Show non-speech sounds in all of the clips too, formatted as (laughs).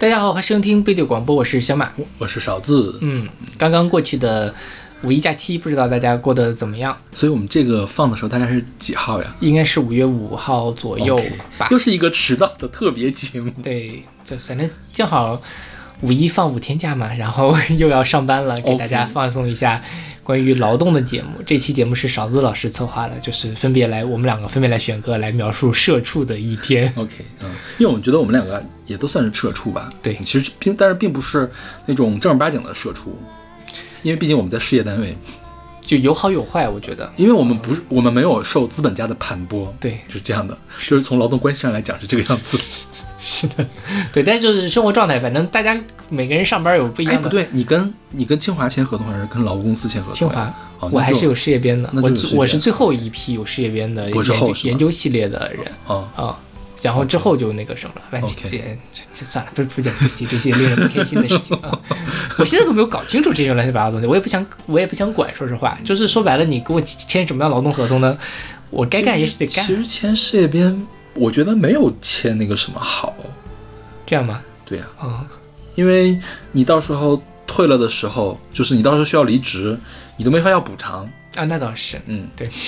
大家好，欢迎收听贝对广播，我是小马。我是勺子，嗯，刚刚过去的五一假期，不知道大家过得怎么样？所以我们这个放的时候大概是几号呀？应该是五月五号左右吧。又是一个迟到的特别节目。对，就反正正好五一放五天假嘛，然后 (laughs) 又要上班了，给大家放松一下关于劳动的节目。这期节目是勺子老师策划的，就是分别来我们两个分别来选歌来描述社畜的一天。OK，嗯，因为我们觉得我们两个也都算是社畜吧。对其实并但是并不是那种正儿八经的社畜，因为毕竟我们在事业单位，(laughs) 就有好有坏，我觉得。因为我们不是我们没有受资本家的盘剥，对，是这样的，就是从劳动关系上来讲是这个样子。是的，对，但是就是生活状态，反正大家每个人上班有不一哎，样的。不对，你跟你跟清华签合同还是跟劳务公司签合同？清华，哦，我还是有事业编的，我我是最后一批有事业编的研究研究系列的人哦啊。然后之后就那个什么了，反正 OK 这这这算了，不是不讲不提这些令人不开心的事情啊！我现在都没有搞清楚这些乱七八糟的东西，我也不想我也不想管，说实话，就是说白了，你给我签什么样劳动合同呢？我该干也是得干其，实签事业编，我觉得没有签那个什么好。这样吗？对呀、嗯，因为你到时候退了的时候，就是你到时候需要离职，你都没法要补偿。啊，那倒是，嗯，对。(laughs)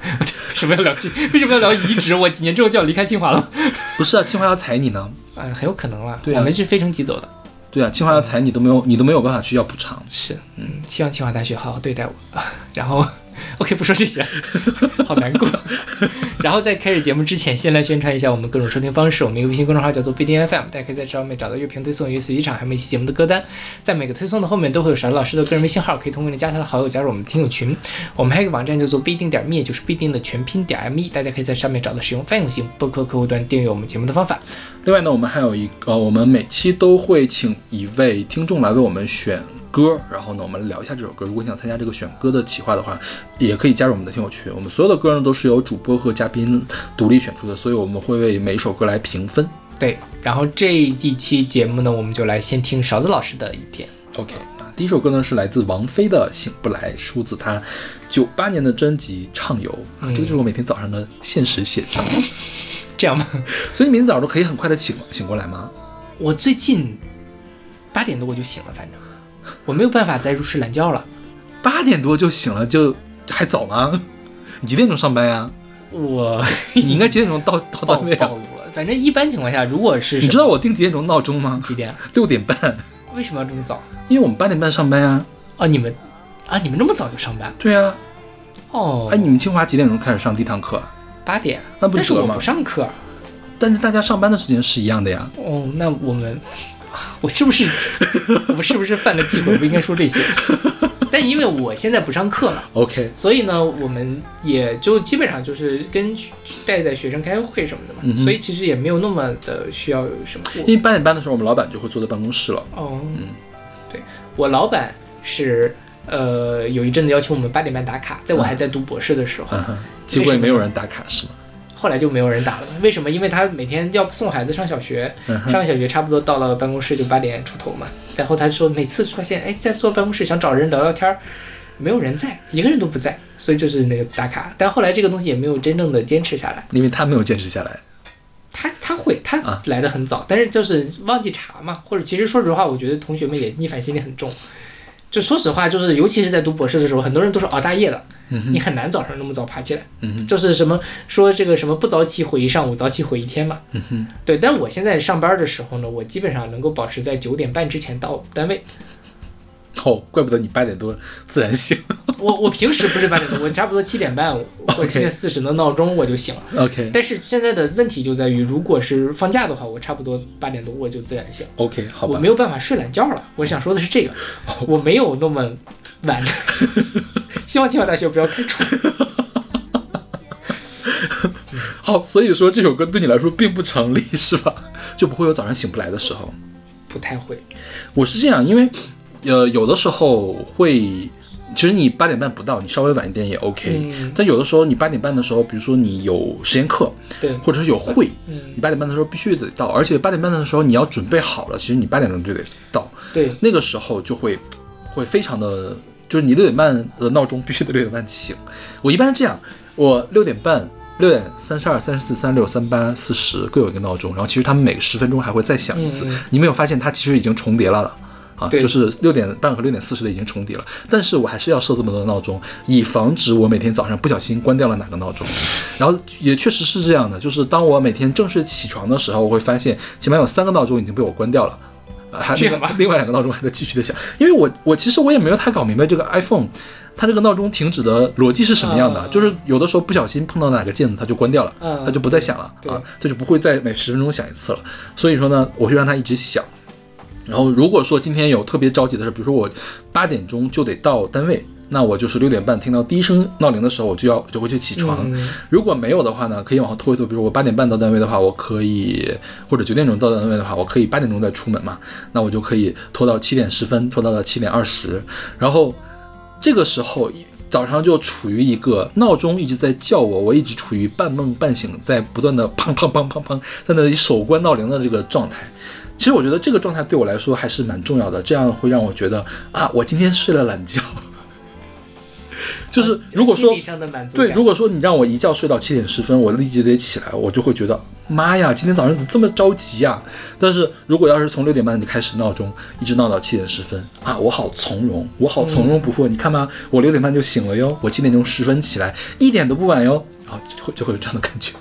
为什么要聊这？为什么要聊移植？我几年之后就要离开清华了。不是啊，清华要裁你呢。嗯，很有可能了。对啊我们是非城即走的。对啊，清华要裁你都没有，你都没有办法去要补偿。是，嗯，希望清华大学好好对待我。(laughs) 然后，OK，不说这些，好难过。然后在开始节目之前，先来宣传一下我们各种收听方式。我们一个微信公众号叫做必定 FM，大家可以在上面找到乐评推送、乐随机场，还有每期节目的歌单。在每个推送的后面都会有勺子老师的个人微信号，可以通过你加他的好友加入我们的听友群。我们还有一个网站叫做必定点 me，就是必定的全拼点 me，大家可以在上面找到使用泛用型播客客户端订阅我们节目的方法。另外呢，我们还有一个，我们每期都会请一位听众来为我们选歌，然后呢，我们聊一下这首歌。如果你想参加这个选歌的企划的话，也可以加入我们的听友群。我们所有的歌呢都是由主播和嘉宾独立选出的，所以我们会为每一首歌来评分。对，然后这一期节目呢，我们就来先听勺子老师的一天。OK，那第一首歌呢是来自王菲的《醒不来》，出自她九八年的专辑《畅游》啊，这个就是我每天早上的现实写照。(laughs) 这样吗？(laughs) 所以你每天早上都可以很快的醒醒过来吗？我最近八点多我就醒了，反正我没有办法再入睡懒觉了。八点多就醒了，就还早吗？(laughs) 你几点钟上班呀？我 (laughs) 你应该几点钟到到暴单位啊？暴露了，反正一般情况下，如果是你知道我定几点钟闹钟吗？几点啊？(laughs) 六点半，为什么要这么早？因为我们八点半上班呀。啊，你们啊，你们那么早就上班？对呀、哦，哎，你们清华几点钟开始上第一堂课啊？八点，那不但是吗不上课。但是大家上班的时间是一样的呀。哦，那我们，(laughs) 我是不是 (laughs) 我是不是犯了忌讳？不应该说这些。但因为我现在不上课嘛，OK，所以呢，我们也就基本上就是跟带带学生开会什么的嘛，嗯所以其实也没有那么的需要有什么。因为八点半的时候，我们老板就会坐在办公室了。哦，嗯对我老板是呃有一阵子要求我们八点半打卡，在我还在读博士的时候，结果也没有人打卡是吗？后来就没有人打了。为什么？因为他每天要送孩子上小学，上小学差不多到了办公室就八点出头嘛。然后他说每次发现哎在坐办公室想找人聊聊天儿，没有人在，一个人都不在，所以就是那个打卡。但后来这个东西也没有真正的坚持下来。因为他没有坚持下来。他他会他啊来的很早，但是就是忘记查嘛，或者其实说实话，我觉得同学们也逆反心理很重。就说实话，就是尤其是在读博士的时候，很多人都是熬大夜的，你很难早上那么早爬起来。嗯，就是什么说这个什么不早起毁一上午，早起毁一天嘛。嗯，对，但我现在上班的时候呢，我基本上能够保持在九点半之前到单位。哦，怪不得你八点多自然醒。(laughs) 我我平时不是八点多，我差不多七点半或者七点四十的闹钟我就醒了。OK 但是现在的问题就在于，如果是放假的话，我差不多八点多我就自然醒。OK，好吧我没。有办法睡懒觉了。我想说的是这个，(laughs) 我没有那么晚。(laughs) 希望清华大学不要开除。好，所以说这首歌对你来说并不成立是吧？就不会有早上醒不来的时候。不太会，我是这样，因为呃有的时候会，其实你八点半不到，你稍微晚一点也 OK。嗯。但有的时候你八点半的时候，比如说你有实验课，对，或者是有会，嗯，你八点半的时候必须得到，而且八点半的时候你要准备好了，其实你八点钟就得到，对，那个时候就会会非常的，就是你六点半的闹钟必须得六点半醒。我一般是这样，我六点半六点三十二、三十四、三六、三八、四十各有一个闹钟，然后其实他们每个十分钟还会再响一次。你没有发现它其实已经重叠了的啊？对就是六点半和六点四十的已经重叠了，但是我还是要设这么多的闹钟，以防止我每天早上不小心关掉了哪个闹钟。然后也确实是这样的，就是当我每天正式起床的时候，我会发现起码有三个闹钟已经被我关掉了。呃还这样吗另外另外两个闹钟还在继续的响，因为我我其实我也没有太搞明白这个 iPhone 它这个闹钟停止的逻辑是什么样的，嗯就是有的时候不小心碰到哪个键子它就关掉了，嗯它就不再响了对啊，它就不会再每十分钟响一次了。所以说呢，我会让它一直响。然后如果说今天有特别着急的事，比如说我八点钟就得到单位，那我就是六点半听到第一声闹铃的时候，我就要就会去起床。嗯如果没有的话呢，可以往后拖一拖。比如我八点半到单位的话，我可以或者九点钟到单位的话，我可以八点钟再出门嘛，那我就可以拖到七点十分，拖到了七点二十，然后这个时候早上就处于一个闹钟一直在叫我，我一直处于半梦半醒，在不断的砰砰砰砰砰在那里手关闹铃的这个状态。其实我觉得这个状态对我来说还是蛮重要的，这样会让我觉得啊，我今天睡了懒觉。(laughs) 就是如果说对，如果说你让我一觉睡到七点十分，我立即得起来，我就会觉得妈呀，今天早上怎么这么着急呀、但是如果要是从六点半就开始闹钟，一直闹到七点十分啊，我好从容，我好从容不迫。你看吧，我六点半就醒了哟，我七点钟十分起来，一点都不晚哟，啊，就会就会有这样的感觉。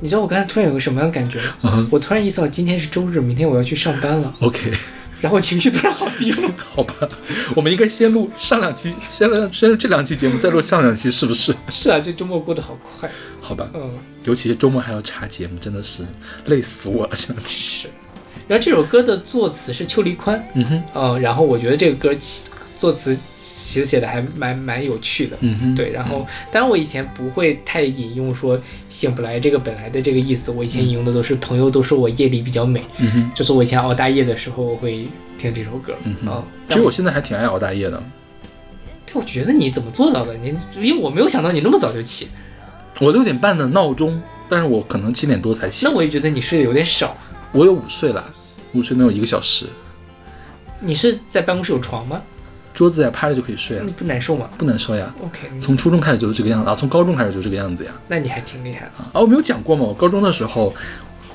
你知道我刚才突然有个什么样的感觉吗？嗯我突然意识到今天是周日，明天我要去上班了，OK，然后情绪突然好低落。(laughs) 好吧，我们应该先录上两期，先录先录这两期节目，再录下两期，是不是？(laughs) 是啊，这周末过得好快。好吧，嗯，尤其是周末还要查节目，真的是累死我了，这两天。是。然后这首歌的作词是邱黎宽，嗯哼，嗯，然后我觉得这个歌其作词其实写的还蛮蛮有趣的。嗯哼，对，然后当然我以前不会太引用说醒不来这个本来的这个意思，我以前引用的都是朋友都说我夜里比较美，嗯哼。就是我以前熬大夜的时候我会听这首歌，嗯哼啊，其实我现在还挺爱熬大夜的，对，我觉得你怎么做到的？你因为我没有想到你那么早就起，我六点半的闹钟，但是我可能七点多才起那。我也觉得你睡得有点少。我有午睡了，午睡能有一个小时，你是在办公室有床吗？桌子呀趴着就可以睡啊你，不难受吗不难受呀。？OK，从初中开始就是这个样子啊，从高中开始就是这个样子呀。那你还挺厉害啊。啊，我没有讲过吗？我高中的时候，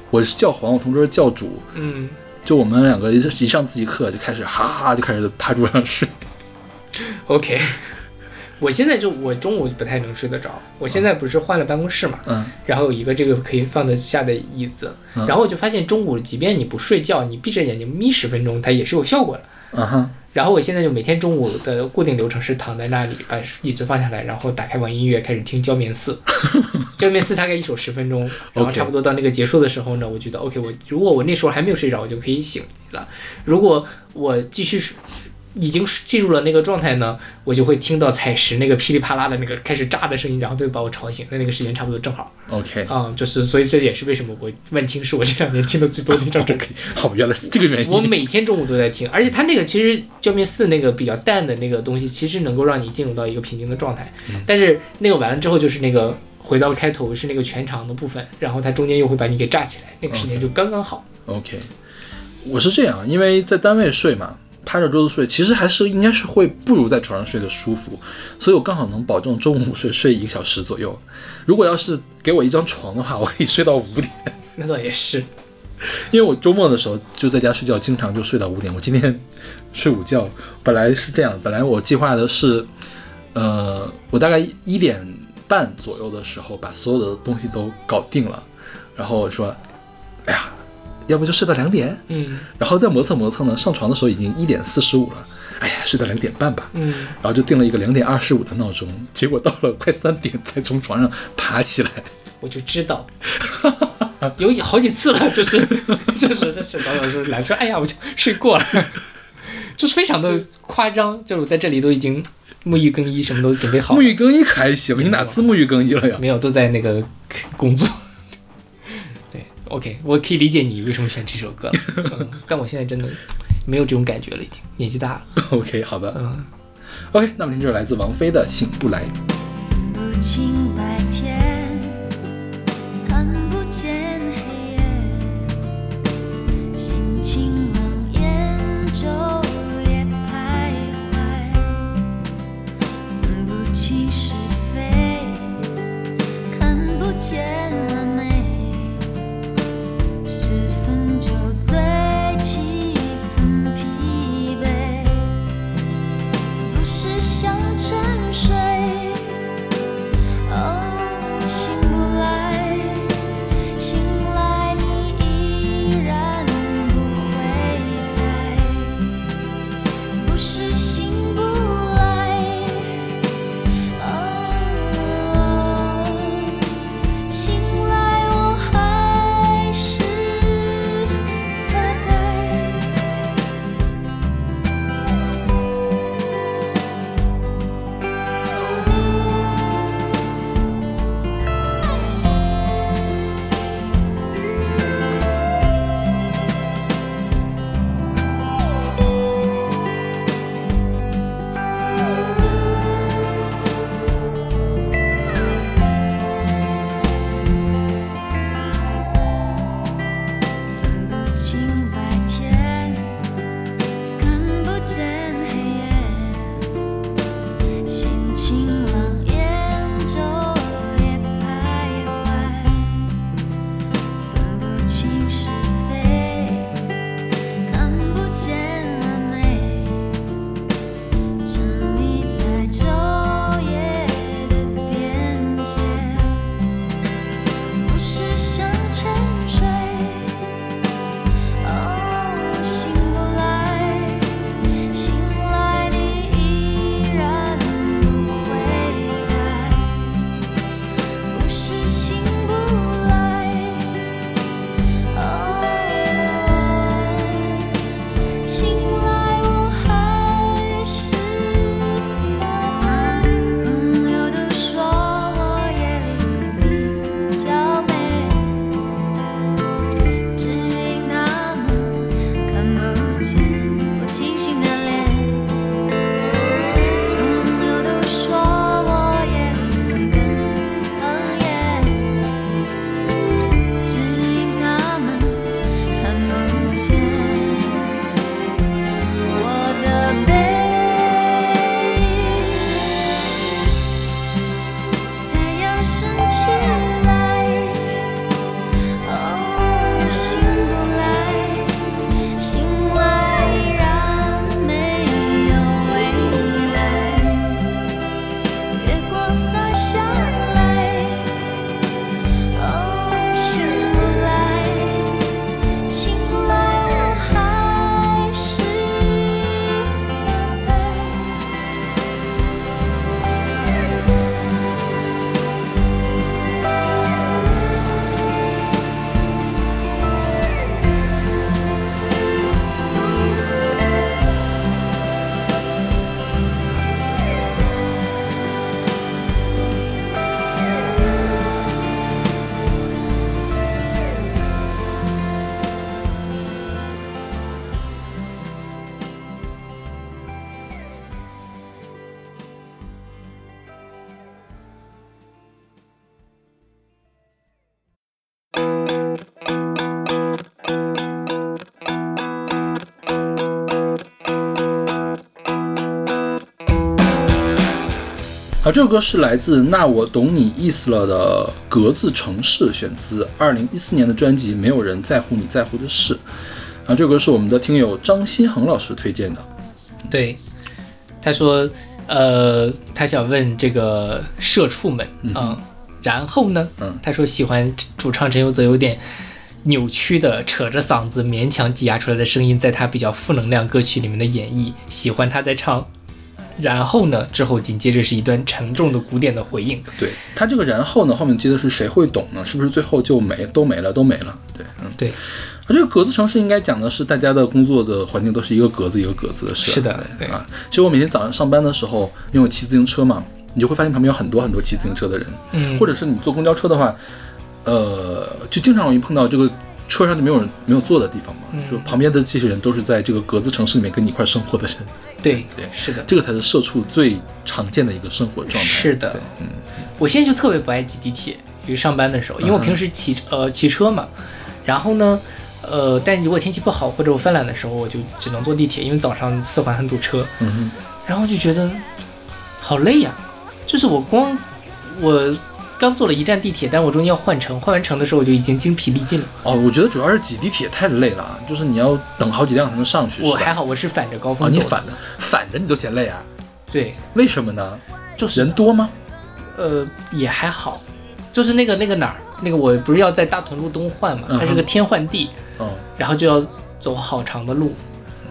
我是教皇，我同桌是教主，嗯，就我们两个一一上自习课就开始哈哈就开始趴桌上睡。OK，(laughs) 我现在就我中午不太能睡得着，我现在不是换了办公室嘛，嗯然后有一个这个可以放得下的椅子，嗯然后我就发现中午即便你不睡觉，你闭着眼睛眯十分钟，它也是有效果的。啊哈，然后我现在就每天中午的固定流程是躺在那里，把椅子放下来，然后打开网易音乐开始听《焦棉四》。(laughs) 焦棉四大概一首十分钟，然后差不多到那个结束的时候呢，我觉得 OK，我如果我那时候还没有睡着，我就可以醒了。如果我继续睡已经进入了那个状态呢，我就会听到采石那个噼里啪啦的那个开始炸的声音，然后就把我吵醒。那那个时间差不多正好 OK 啊、就是所以这也是为什么我万青是我这两年听的最多的一张专辑。好，原来是这个原因。我每天中午都在听，而且它那个其实教面四那个比较淡的那个东西，其实能够让你进入到一个平静的状态。但是那个完了之后，就是那个回到开头是那个全长的部分，然后它中间又会把你给炸起来，那个时间就刚刚好。OK，我是这样，因为在单位睡嘛，趴着桌子睡，其实还是应该是会不如在床上睡的舒服，所以我刚好能保证中午睡睡一个小时左右。如果要是给我一张床的话，我可以睡到五点，那倒也是，因为我周末的时候就在家睡觉，经常就睡到五点。我今天睡午觉，本来是这样，本来我计划的是，呃，我大概一点半左右的时候把所有的东西都搞定了，然后我说，哎呀，要不就睡到两点。嗯然后再磨蹭磨蹭呢，上床的时候已经一点四十五了，哎呀，睡到两点半吧，嗯，然后就定了一个两点二十五的闹钟，结果到了快三点才从床上爬起来。我就知道。(laughs) 有好几次了，就是 (laughs) 就是就是导演说来说，哎呀，我就睡过了，(laughs) 就是非常的夸张，就是我在这里都已经沐浴更衣，什么都准备好了沐浴更衣可还行，你哪次沐浴更衣了呀？没有，都在那个工作。对，OK，我可以理解你为什么选这首歌了、(laughs) 嗯，但我现在真的没有这种感觉了，已经年纪大了。OK，好吧。嗯，OK，那么您这是来自王菲的《醒不来》。分不清白天，看不见黑夜，心情冷眼昼夜徘徊，分不清是非，看好，这首歌是来自《那我懂你意思了》的格子城市，选自二零一四年的专辑《没有人在乎你在乎的事》。啊，这首歌是我们的听友张新恒老师推荐的。对，他说，呃，他想问这个社畜们，嗯，然后呢，嗯他说喜欢主唱陈佑泽有点扭曲的扯着嗓子勉强挤压出来的声音，在他比较负能量歌曲里面的演绎，喜欢他在唱。然后呢？之后紧接着是一段沉重的古典的回应。对他这个然后呢，后面接的是谁会懂呢？是不是最后就没都没了都没了？对，嗯，对，而这个格子城市应该讲的是大家的工作的环境都是一个格子一个格子的事。是的对啊。其实我每天早上上班的时候，因为我骑自行车嘛，你就会发现旁边有很多很多骑自行车的人，嗯，或者是你坐公交车的话，呃，就经常容易碰到这个车上就没有人没有坐的地方嘛，嗯。就旁边的这些人都是在这个格子城市里面跟你一块生活的人，对对是的。这个才是社畜最常见的一个生活状态。是的。对嗯，我现在就特别不爱挤地铁，因为上班的时候，因为我平时骑呃骑车嘛，然后呢，呃，但如果天气不好或者我犯懒的时候，我就只能坐地铁，因为早上四环很堵车，嗯哼。然后就觉得好累呀、就是我光我刚坐了一站地铁，但我中间要换乘，换完乘的时候我就已经精疲力尽了。哦，我觉得主要是挤地铁太累了，啊就是你要等好几辆才能上去。我还好，我是反着高哦，峰走的，你反的，反着你都嫌累啊？对，为什么呢？就是人多吗？呃，也还好，就是那个那个哪儿，那个我不是要在大屯路东换嘛，它是个天换地，嗯，然后就要走好长的路，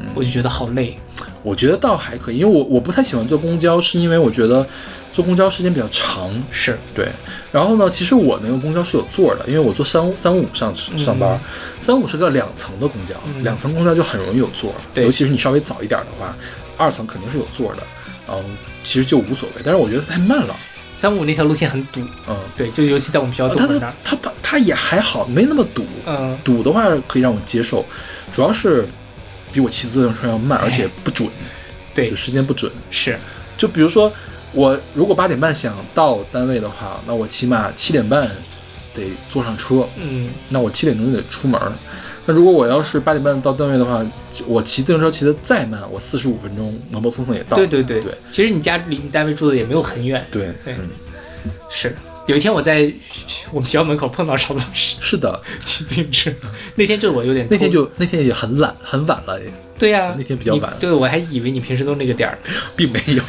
嗯我就觉得好累。我觉得倒还可以，因为我我不太喜欢坐公交，是因为我觉得坐公交时间比较长。是，对，然后呢，其实我那个公交是有座儿的，因为我坐三三五五上上班，三五是个两层的公交，嗯。两层公交就很容易有座儿，尤其是你稍微早一点的话，二层肯定是有座儿的，然后其实就无所谓，但是我觉得太慢了，三五那条路线很堵，嗯，对，就尤其在我们学校它它东门那儿，它它它也还好，没那么堵，嗯，堵的话可以让我接受，主要是比我骑自行车要慢，而且不准，对就，时间不准。是，就比如说，我如果八点半想到单位的话，那我起码七点半得坐上车，嗯，那我七点钟就得出门儿。那如果我要是八点半到单位的话，我骑自行车骑得再慢，我四十五分钟磨磨蹭蹭也到。对对对对其实你家离你单位住的也没有很远，对对嗯，是。有一天我在我们学校门口碰到邵老师是的，骑自行车，那天就是我有点那天就那天也很懒，很晚了也，对呀、那天比较晚对，我还以为你平时都那个点儿。并没有。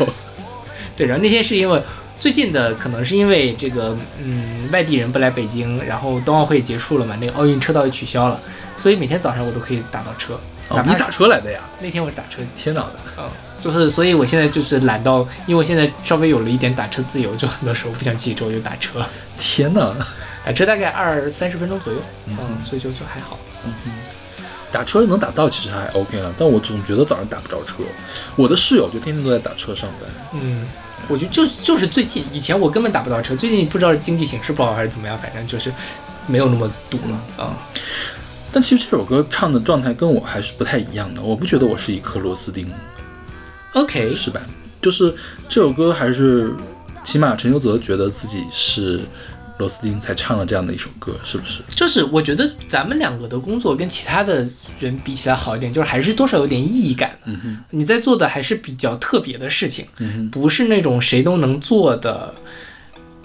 (laughs) 对，然后那天是因为最近的，可能是因为这个，嗯，外地人不来北京，然后冬奥会结束了嘛，那个奥运车道也取消了，所以每天早上我都可以打到车。哦你打车来的呀？那天我是打车，天哪！嗯，就是所以我现在就是懒到，因为我现在稍微有了一点打车自由，就很多时候不想骑车我就打车，天哪！打车大概二三十分钟左右，嗯，所以就就还好。嗯打车能打到其实还 OK 了，但我总觉得早上打不着车。我的室友就天天都在打车上班。嗯，我觉得就就是最近，以前我根本打不到车，最近不知道经济形势不好还是怎么样，反正就是没有那么堵了啊。但其实这首歌唱的状态跟我还是不太一样的，我不觉得我是一颗螺丝钉，OK，是吧？就是这首歌还是起码陈修泽觉得自己是螺丝钉才唱了这样的一首歌，是不是？就是我觉得咱们两个的工作跟其他的人比起来好一点，就是还是多少有点意义感。嗯哼，你在做的还是比较特别的事情，嗯哼，不是那种谁都能做的，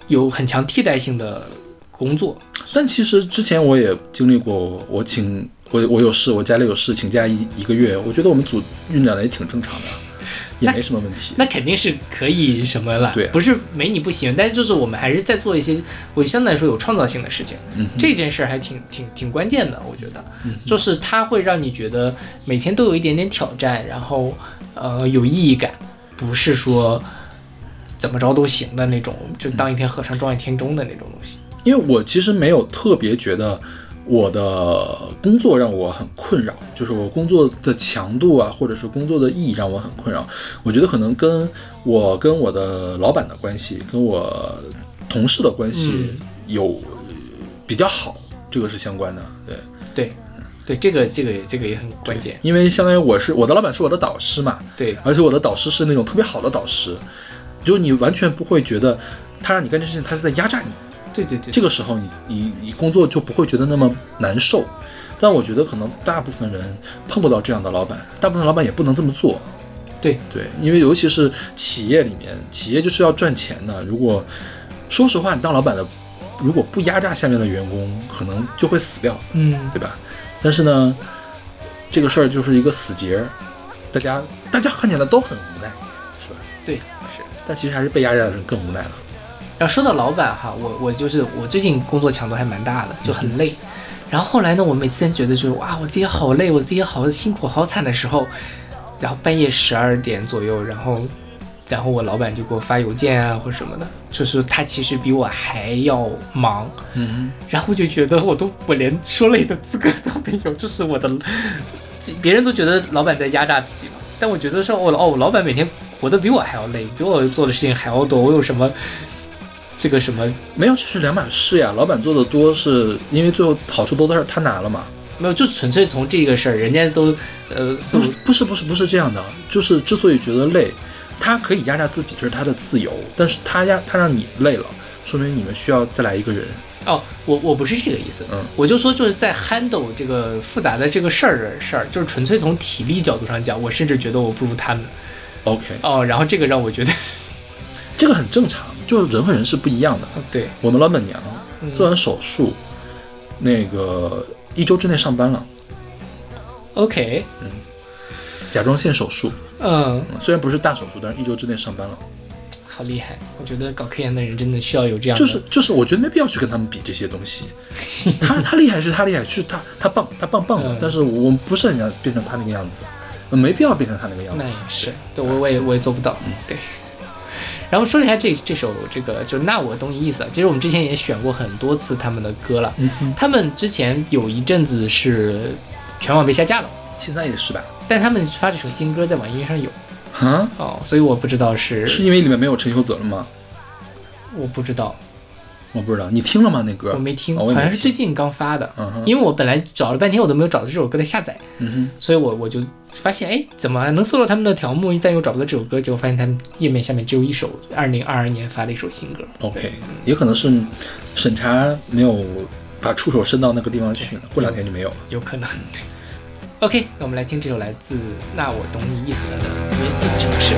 有很强替代性的工作。但其实之前我也经历过，我请我我有事，我家里有事，请假一一个月，我觉得我们组运转的也挺正常的，也没什么问题。那肯定是可以什么了，对啊不是没你不行，但是就是我们还是在做一些我相对来说有创造性的事情，嗯，这件事儿还挺挺挺关键的，我觉得，就是它会让你觉得每天都有一点点挑战，然后呃有意义感，不是说怎么着都行的那种，就当一天和尚撞一天钟的那种东西。因为我其实没有特别觉得我的工作让我很困扰，就是我工作的强度啊，或者是工作的意义让我很困扰。我觉得可能跟我跟我的老板的关系，跟我同事的关系嗯有比较好，这个是相关的。对，对，对，这个这个这个也很关键。因为相当于我是我的老板是我的导师嘛，对，而且我的导师是那种特别好的导师，就你完全不会觉得他让你干这事情，他是在压榨你。对对对，这个时候你你你工作就不会觉得那么难受。但我觉得可能大部分人碰不到这样的老板，大部分老板也不能这么做。对对，因为尤其是企业里面，企业就是要赚钱的。如果说实话，你当老板的，如果不压榨下面的员工，可能就会死掉，嗯，对吧？但是呢，这个事儿就是一个死结，大家大家看起来都很无奈，是吧？对，是。但其实还是被压榨的人更无奈了。然后说到老板哈，我我就是我最近工作强度还蛮大的，就很累。然后后来呢，我每次觉得就是哇，我自己好累，我自己好辛苦、好惨的时候，然后半夜十二点左右，然后然后我老板就给我发邮件啊或什么的，就是他其实比我还要忙，嗯，然后我就觉得我都我连说累的资格都没有，就是我的，别人都觉得老板在压榨自己嘛，但我觉得说我哦，我老板每天活得比我还要累，比我做的事情还要多，我有什么这个什么没有，这是两码事呀。老板做的多，是因为最后好处都是他拿了嘛。没有，就纯粹从这个事儿，人家都呃不是不是不是不是这样的，就是之所以觉得累，他可以压榨自己，这是他的自由，但是他压他让你累了，说明你们需要再来一个人。哦，我我不是这个意思，嗯，我就说就是在 handle 这个复杂的这个事儿的事儿，就是纯粹从体力角度上讲，我甚至觉得我不如他们 OK，哦，然后这个让我觉得，这个很正常，就是人和人是不一样的。对，我们老板娘嗯做完手术，那个一周之内上班了，OK，嗯甲状腺手术，嗯，嗯虽然不是大手术，但是一周之内上班了。好厉害，我觉得搞科研的人真的需要有这样的，就是就是，我觉得没必要去跟他们比这些东西。(laughs) 他他厉害是他厉害，是他他棒他棒棒的嗯，但是我们不是很想变成他那个样子，没必要变成他那个样子那。也是，对我我也我也做不到，嗯对。然后说一下这这首这个，就那我懂你意思。其实我们之前也选过很多次他们的歌了，嗯，他们之前有一阵子是全网被下架了，现在也是吧？但他们发这首新歌在网易云上有啊，哦，所以我不知道是，是因为里面没有陈秀泽了吗？我不知道，我不知道，你听了吗？那歌我没听，好像是最近刚发的。嗯哼，因为我本来找了半天，我都没有找到这首歌的下载，嗯所以我我就发现，哎，怎么能搜到他们的条目，但又找不到这首歌？结果发现他们页面下面只有一首二零二二年发的一首新歌。，OK，也可能是审查没有把触手伸到那个地方去呢，过两天就没有了。有可能。(laughs) OK，那我们来听这首来自《那我懂你意思了》的《约定城市》。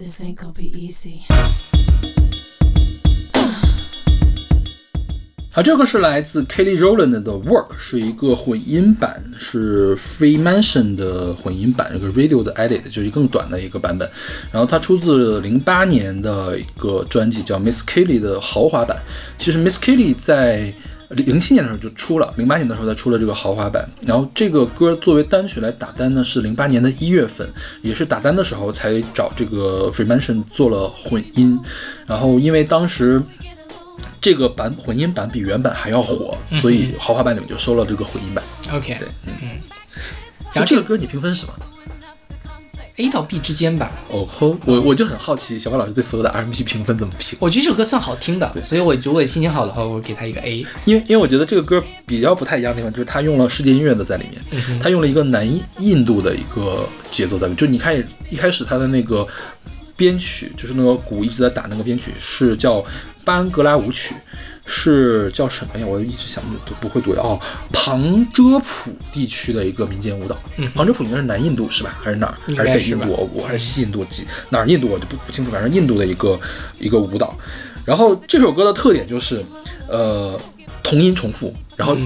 This ain't gonna be easy. 好，这个是来自 Kelly Rowland 的 Work，是一个混音版，是 Free Mansion 的混音版，一个 Radio 的 Edit，就是更短的一个版本。然后它出自零八年的一个专辑，叫 Miss Kelly 的豪华版。其实 Miss Kelly 在零七年的时候就出了，零八年的时候才出了这个豪华版。然后这个歌作为单曲来打单呢，是零八年的一月份，也是打单的时候才找这个 Free Mansion 做了混音。然后因为当时这个版混音版比原版还要火，所以豪华版里面就收了这个混音版。OK，对，嗯。然后然后这个歌你评分是什么？A 到 B 之间吧。哦吼，我我就很好奇，小高老师对所有的 R&B 评分怎么评？我觉得这首歌算好听的，所以我如果心情好的话，我给他一个 A。因为因为我觉得这个歌比较不太一样的地方，就是他用了世界音乐的在里面，他用了一个南印度的一个节奏在里面。就你看一开始他的那个编曲，就是那个鼓一直在打那个编曲，是叫班格拉舞曲。是叫什么呀？我一直想不不会读的哦。旁遮普地区的一个民间舞蹈，旁遮普应该是南印度是吧？还是哪儿？还是北印度？我我还是西印度几哪儿印度我就不不清楚，反正印度的一个一个舞蹈。然后这首歌的特点就是，呃，同音重复，然后、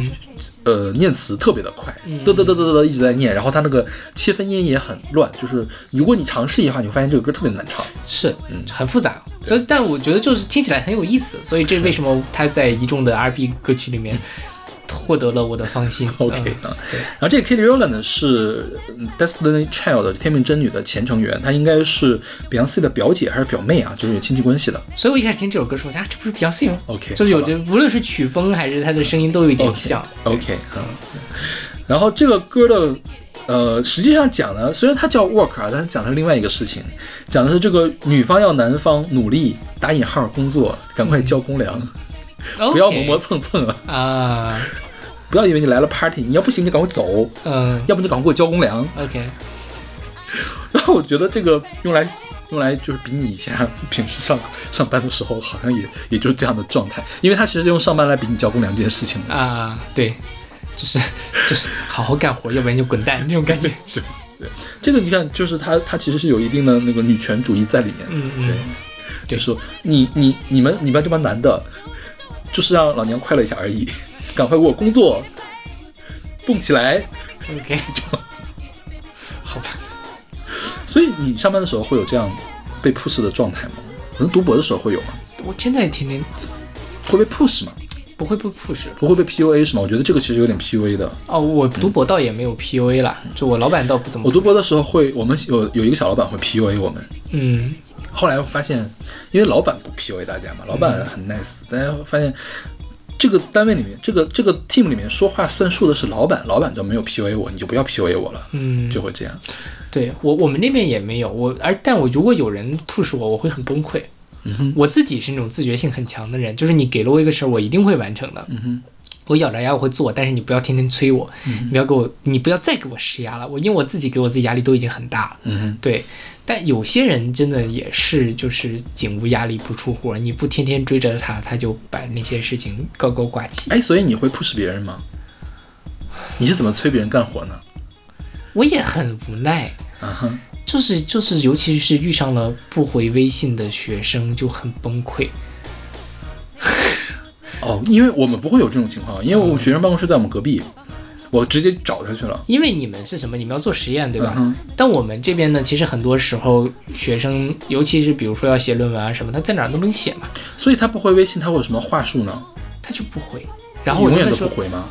呃念词特别的快，嘚嘚嘚嘚嘚一直在念，然后他那个切分音也很乱，就是如果你尝试一下，你会发现这个歌特别难唱。是，嗯。很复杂，所以但我觉得就是听起来很有意思，所以这为什么他在一众的 R&B 歌曲里面获得了我的芳心。(laughs) OK 嗯啊，然后这个 Kelly Rowland 呢是嗯 Destiny Child 天命真女的前成员，她应该是 Beyonce 的表姐还是表妹啊，就是有亲戚关系的。所以我一开始听这首歌时候，我想啊，这不是 Beyonce 吗？OK，(laughs) 就是有好。吧着无论是曲风还是她的声音都有一点像。OK，嗯，然后这个歌的，呃，实际上讲呢，虽然它叫 work 啊，但是讲的是另外一个事情，讲的是这个女方要男方努力打引号工作，赶快交公粮，(laughs) 不要磨磨蹭蹭啊，啊，不要以为你来了 party，你要不行你赶快走，嗯要不你赶快给我交公粮。，OK，(laughs) 然后我觉得这个用来用来就是比你一下 (laughs) 平时上上班的时候，好像也也就是这样的状态，因为他其实用上班来比你交公粮这件事情。啊，对，就是就是好好干活，要不然就滚蛋那种感觉。对这个你看，就是他他其实是有一定的那个女权主义在里面。嗯嗯对，就是说你你你们你们这帮男的，就是让老娘快乐一下而已，(laughs) 赶快给我工作，动起来。OK，(laughs) 好吧，所以你上班的时候会有这样被 push 的状态吗？可能读博的时候会有吗？我现在天天会被 push 吗？不会被 push 不会被 PUA 是吗？我觉得这个其实有点 PUA 的。哦，我读博倒也没有 PUA 啦，就我老板倒不怎么我，读博的时候会，我们有有一个小老板会 PUA 我们，嗯后来发现，因为老板不 PUA 大家嘛，老板很 nice，大家发现这个单位里面，这个这个 team 里面说话算数的是老板，老板都没有 PUA 我，你就不要 PUA 我了，嗯，就会这样。对我我们那边也没有我，而但我如果有人 push 我，我会很崩溃。嗯哼，我自己是那种自觉性很强的人，就是你给了我一个事儿，我一定会完成的。嗯哼，我咬着牙我会做，但是你不要天天催我，你不要给我，你不要再给我施压了。我因为我自己给我自己压力都已经很大了。嗯哼，对，但有些人真的也是就是井无压力不出活，你不天天追着他，他就把那些事情高高挂起。哎，所以你会 push 别人吗？你是怎么催别人干活呢？我也很无奈，啊哈，就是就是，尤其是遇上了不回微信的学生，就很崩溃。哦，因为我们不会有这种情况，因为我们学生办公室在我们隔壁，我直接找他去了。因为你们是什么？你们要做实验，对吧？嗯但我们这边呢，其实很多时候学生，尤其是比如说要写论文啊什么，他在哪儿都能写嘛，所以他不回微信，他会有什么话术呢？他就不回。然后我永远都不回吗？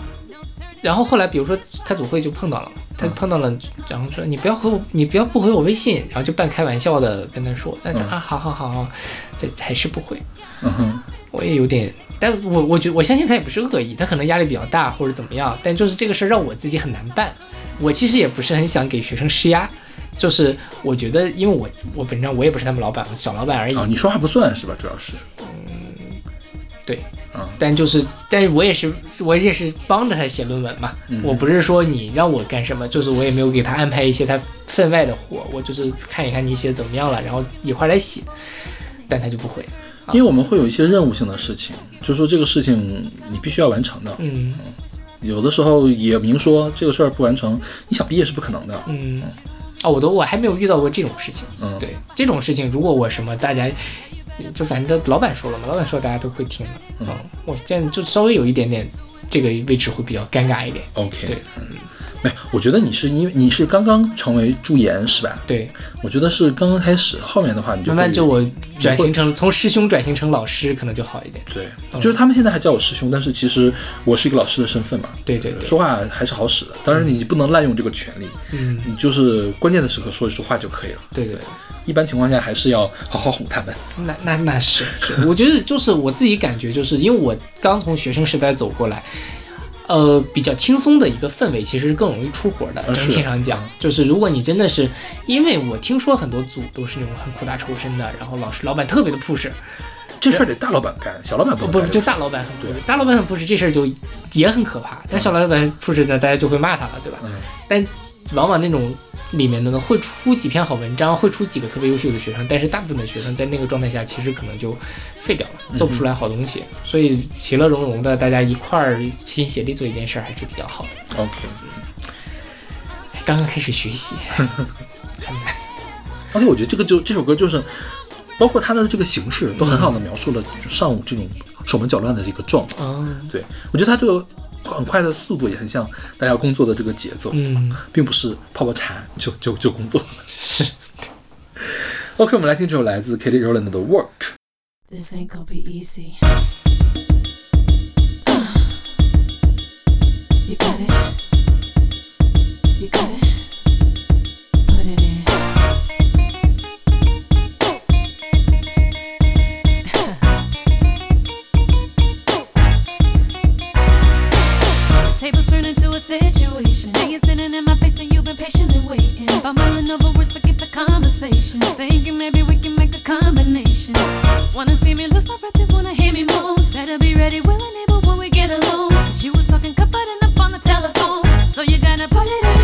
然后后来比如说他组会就碰到了嘛，他碰到了，然后说你不要回我，你不要不回我微信，然后就半开玩笑的跟他说，但是、嗯啊，好好好好，这还是不回。嗯哼，我也有点，但我我觉我相信他也不是恶意，他可能压力比较大或者怎么样，但就是这个事儿让我自己很难办。我其实也不是很想给学生施压，就是我觉得，因为我我本身我也不是他们老板，我小老板而已。啊，你说话不算是吧？主要是，嗯对，嗯但就是，但是我也是我也是帮着他写论文嘛，嗯我不是说你让我干什么，就是我也没有给他安排一些他分外的活，我就是看一看你写的怎么样了，然后一块儿来写，但他就不会。因为我们会有一些任务性的事情，就是说这个事情你必须要完成的。嗯有的时候也明说这个事儿不完成，你想毕业是不可能的。嗯，啊，我都我还没有遇到过这种事情。嗯对这种事情，如果我什么大家。就反正老板说了嘛，老板说大家都会听的。嗯我现在就稍微有一点点这个位置会比较尴尬一点。OK，对嗯，没，我觉得你是因为你是刚刚成为助研是吧？对，我觉得是刚刚开始，后面的话你就慢慢就我转型成从师兄转型成老师，可能就好一点。对，就是他们现在还叫我师兄，但是其实我是一个老师的身份嘛，对对对，说话还是好使的。当然你不能滥用这个权利，嗯，你就是关键的时刻说一说话就可以了。对对。一般情况下还是要好好哄他们。那那那是是，我觉得就是我自己感觉，就是因为我刚从学生时代走过来，呃，比较轻松的一个氛围，其实是更容易出活的。整体上讲，就是如果你真的是，因为我听说很多组都是那种很苦大仇深的，然后老师老板特别的 push，这事儿得大老板干，小老板不不干就大老板很 push，大老板很 push 这事儿就也很可怕，但小老板 push 呢，大家就会骂他了，对吧？嗯。但往往那种里面的呢，会出几篇好文章，会出几个特别优秀的学生，但是大部分的学生在那个状态下，其实可能就废掉了，做不出来好东西。所以其乐融融的，大家一块儿齐心协力做一件事儿，还是比较好的。OK 刚刚开始学习，很难。OK，我觉得这个就这首歌就是，包括它的这个形式都很好的描述了上午这种手忙脚乱的这个状况。哦，对我觉得它这个很快的速度也很像大家工作的这个节奏，嗯，并不是泡泡茶就就就工作。是。OK，我们来听这首来自 Kelly Rowland 的《Work》。This ain't gonna be easy. You got it. You got it. Tables turn into a situation. Now you're sitting in my face and you've been patiently waiting. Bumbling over words, forget the conversation. Thinking maybe we can make a combination. Wanna see me lose my breath and wanna hear me moan. Better be ready, willing, able when we get alone. 'Cause you was talking confiding up on the telephone. So you gotta put it in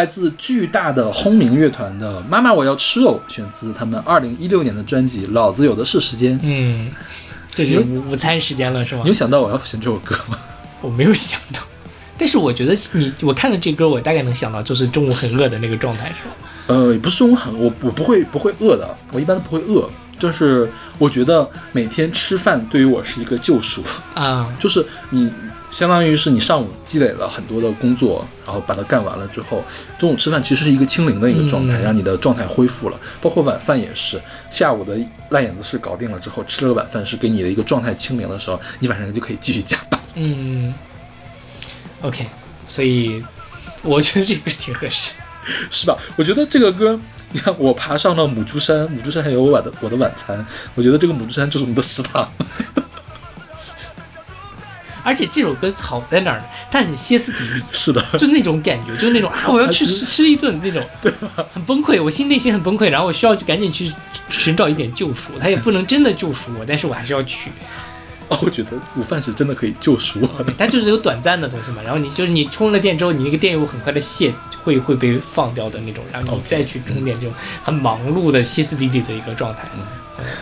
来自巨大的轰鸣乐团的《妈妈我要吃肉》，选自他们二零一六年的专辑《老子有的是时间》。嗯，这是午午餐时间了是吗你有？想到我要选这首歌吗？(laughs) 我没有想到，但是我觉得你我看了这歌，我大概能想到，就是中午很饿的那个状态是吧？呃，也不是中午很，我我不会不会饿的，我一般都不会饿。就是我觉得每天吃饭对于我是一个救赎，啊，就是你相当于是你上午积累了很多的工作，然后把它干完了之后，中午吃饭其实是一个清零的一个状态，嗯让你的状态恢复了。包括晚饭也是，下午的烂眼子事搞定了之后，吃了个晚饭是给你的一个状态清零的时候，你晚上就可以继续加班。嗯，OK，所以我觉得这个挺合适。(laughs) 是吧？我觉得这个歌，你看我爬上了母猪山，母猪山还有我的我的晚餐，我觉得这个母猪山就是我们的食堂。而且这首歌好在哪儿呢？它很歇斯底里，是的，就那种感觉，就是那种啊，(laughs) 我要去吃吃一顿那种，(laughs) 对很崩溃，我心内心很崩溃，然后我需要赶紧去寻找一点救赎。他也不能真的救赎我，但是我还是要去。哦，我觉得午饭是真的可以救赎我的。它就是有短暂的东西嘛，然后你就是你充了电之后，你那个电又很快的卸，会会被放掉的那种，然后你再去充电，这种很忙碌的歇斯底里的一个状态。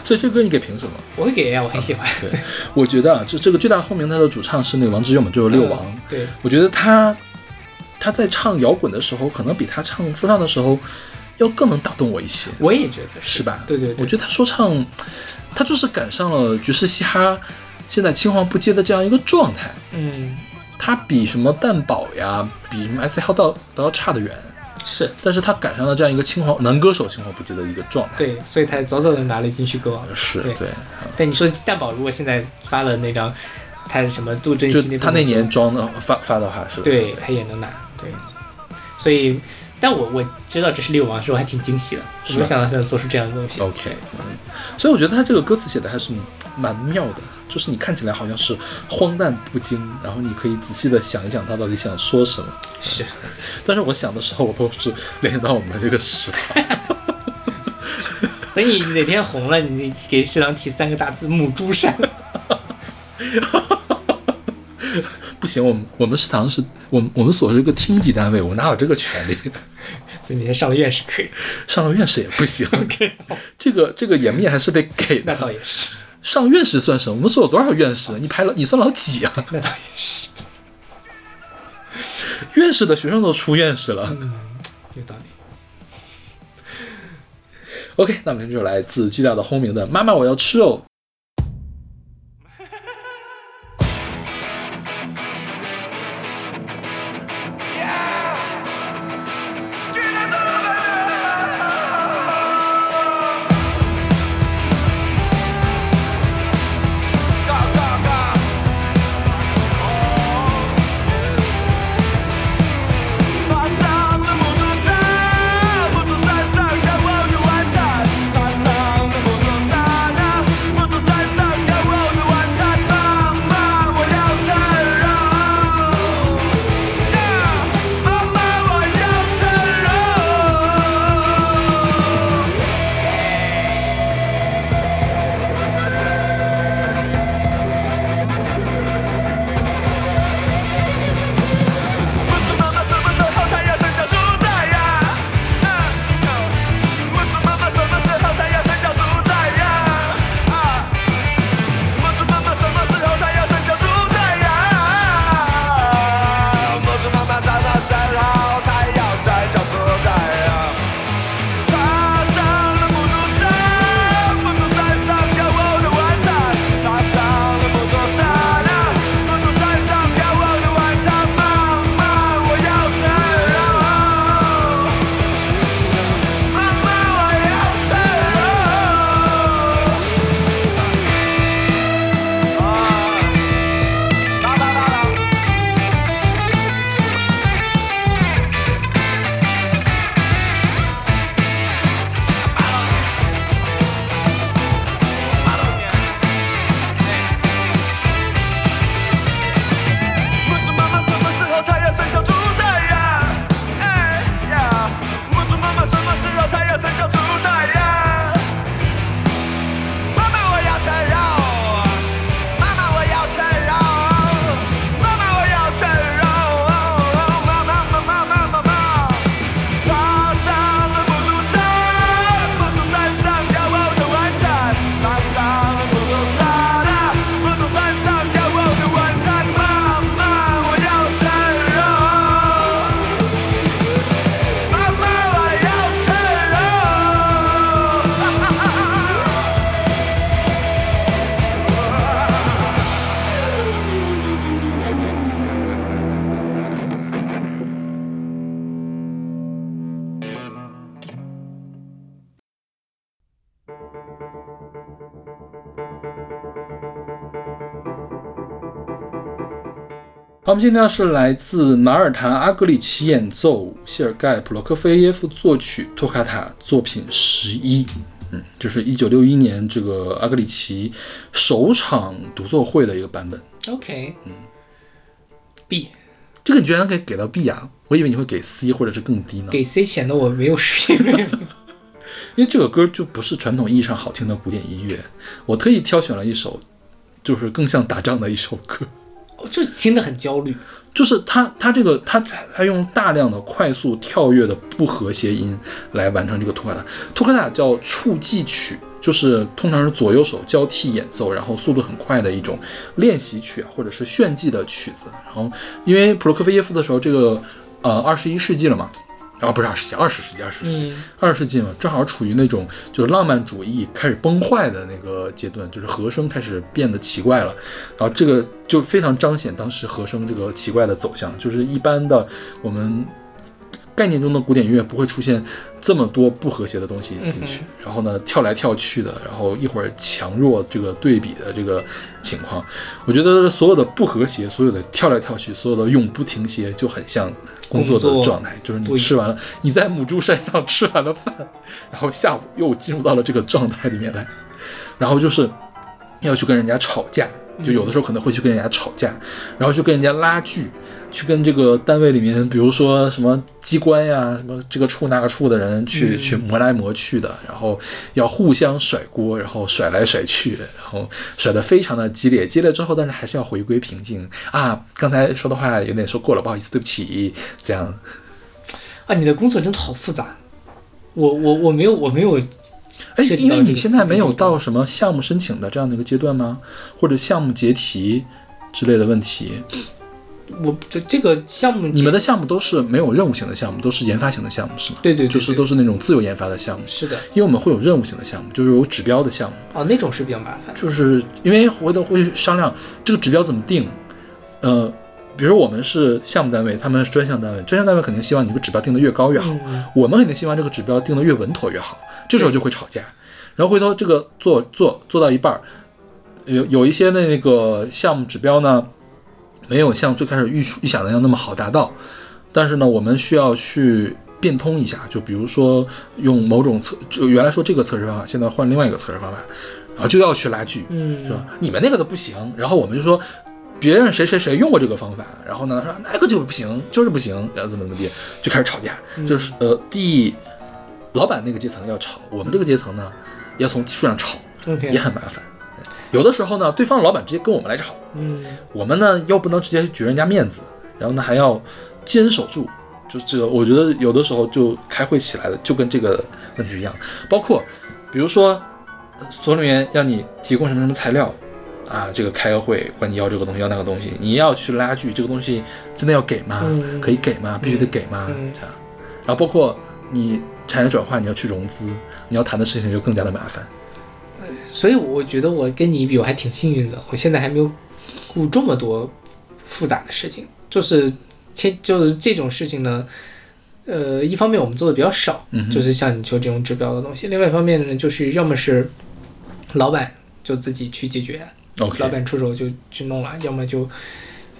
所以这歌你给评什么？我会给啊，我很喜欢。对，我觉得啊，就这个巨大轰鸣，它的主唱是那个王志勇嘛，就是六王。嗯对，我觉得他他在唱摇滚的时候，可能比他唱说唱的时候要更能打动我一些，我也觉得是吧？对对对，我觉得他说唱，他就是赶上了爵士嘻哈现在青黄不接的这样一个状态。嗯他比什么蛋堡呀，比什么 S H 都都要差得远，是。但是他赶上了这样一个青黄男歌手青黄不接的一个状态。，对，所以他早早的拿了金曲歌王。对是对，但你说蛋宝如果现在发了那张他什么杜振就熙那他那年装的发发的话是，对他也能拿，对，所以，但我我知道这是六王的时候还挺惊喜的，我没想到他能做出这样的东西。OK，嗯，所以我觉得他这个歌词写的还是蛮妙的，就是你看起来好像是荒诞不经，然后你可以仔细的想一想他到底想说什么。是，(laughs) 但是我想的时候，我都是联想到我们这个食堂。(laughs) 等你哪天红了，你给食堂提三个大字“母猪山 (laughs) 不行，我们我们食堂是我们我们所是一个厅级单位，我哪有这个权利？”，就哪天上了院士可以。上了院士也不行。这个这个颜面还是得给那的。倒也是，上院士算什么？我们所有多少院士？你排了，你算老几啊？(laughs) 那倒也是，院士的学生都出院士了。有道理。OK，那么这就来自巨大的轰鸣的《妈妈我要吃肉》。们现在是来自马尔坦阿格里奇演奏，谢尔盖普罗科菲耶夫作曲，托卡塔作品十一。嗯，这是一九六一年这个阿格里奇首场独奏会的一个版本。OK，嗯，B 这个你居然可以给到 B 啊？我以为你会给 C 或者是更低呢。给 C 显得我没有水平。(laughs) 因为这个歌就不是传统意义上好听的古典音乐，我特意挑选了一首，就是更像打仗的一首歌。我就听着很焦虑。就是他他这个，他他用大量的快速跳跃的不和谐音来完成这个托卡塔。托卡塔叫触记曲，就是通常是左右手交替演奏，然后速度很快的一种练习曲啊，或者是炫技的曲子。然后，因为普罗科菲耶夫的时候，这个呃二十一世纪了嘛，然后不是二十世纪，二十世纪，二十世纪，嗯。二十世纪嘛，正好处于那种就是浪漫主义开始崩坏的那个阶段，就是和声开始变得奇怪了，然后这个就非常彰显当时和声这个奇怪的走向，就是一般的我们概念中的古典音乐不会出现这么多不和谐的东西进去，然后呢跳来跳去的，然后一会儿强弱这个对比的这个情况，我觉得所有的不和谐，所有的跳来跳去，所有的永不停歇，就很像工作的状态，就是你吃完了，你在母猪山上吃完了饭，然后下午又进入到了这个状态里面来，然后就是要去跟人家吵架，就有的时候可能会去跟人家吵架，然后去跟人家拉锯，去跟这个单位里面，比如说什么机关呀、什么这个处那个处的人去、嗯去磨来磨去的，然后要互相甩锅，然后甩来甩去，然后甩得非常的激烈，激烈之后，但是还是要回归平静啊。刚才说的话有点说过了，不好意思，对不起，这样。啊，你的工作真的好复杂。我我我没有我没有哎，涉及因为你现在没有到什么项目申请的这样的一个阶段吗？或者项目结题之类的问题？我就这个项目你们的项目都是没有任务型的项目，都是研发型的项目是吗？对对对对就是都是那种自由研发的项目。是的因为我们会有任务型的项目，就是有指标的项目，哦，那种是比较麻烦。就是因为回头会商量这个指标怎么定。呃，比如我们是项目单位，他们是专项单位，专项单位肯定希望你这个指标定得越高越好，嗯我们肯定希望这个指标定得越稳妥越好。这时候就会吵架，然后回头这个做做做到一半儿，有有一些的那个项目指标呢，没有像最开始预预想的那样那么好达到，但是呢，我们需要去变通一下，就比如说用某种测，就原来说这个测试方法，现在换另外一个测试方法，然后就要去拉锯，嗯，是吧？你们那个都不行，然后我们就说。别人谁谁谁用过这个方法，然后呢说那个就不行，就是不行，然后怎么怎么地，就开始吵架。就是呃，第老板那个阶层要吵，我们这个阶层呢要从技术上吵也很麻烦。有的时候呢，对方老板直接跟我们来吵，嗯我们呢又不能直接去举人家面子，然后呢还要坚守住。就这个，我觉得有的时候就开会起来的，就跟这个问题是一样的。包括比如说，呃所里面要你提供什么什么材料啊，这个开个会管你要这个东西要那个东西，你要去拉锯这个东西真的要给吗？嗯可以给吗？必须得给吗？嗯这样，然后包括你产业转化，你要去融资，你要谈的事情就更加的麻烦。所以我觉得我跟你比，我还挺幸运的，我现在还没有顾这么多复杂的事情，就是牵就是这种事情呢。呃，一方面我们做的比较少，嗯就是像你说这种指标的东西；另外一方面呢，就是要么是老板就自己去解决老板出手就去弄了，要么就呃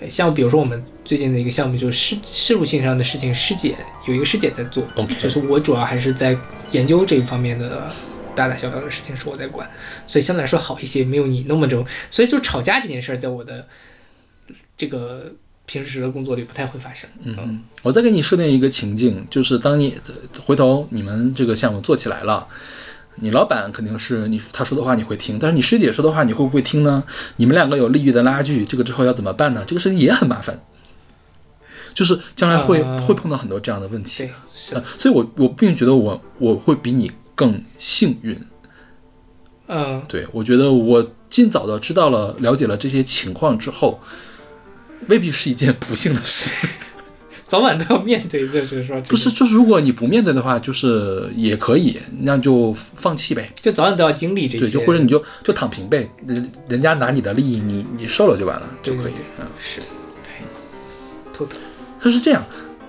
像比如说我们最近的一个项目，就是事事务性上的事情，师姐有一个师姐在做就是我主要还是在研究这一方面的大大小小的事情是我在管，所以相对来说好一些，没有你那么这种，所以就吵架这件事儿，在我的这个平时的工作里不太会发生。嗯，我再给你设定一个情境，就是当你呃回头你们这个项目做起来了，你老板肯定是你他说的话你会听，但是你师姐说的话你会不会听呢？你们两个有利益的拉锯，这个之后要怎么办呢？这个事情也很麻烦，就是将来会、啊会碰到很多这样的问题，所以我我并觉得我我会比你更幸运，嗯，对我觉得我尽早的知道了了解了这些情况之后，未必是一件不幸的事。(laughs) 早晚都要面对，就是说不是，就是如果你不面对的话，就是也可以，那就放弃呗。就早晚都要经历这些，对，就或者你就就躺平呗，人人家拿你的利益，你你受了就完了，就可以对对对。嗯，是，哎头疼。它是这样，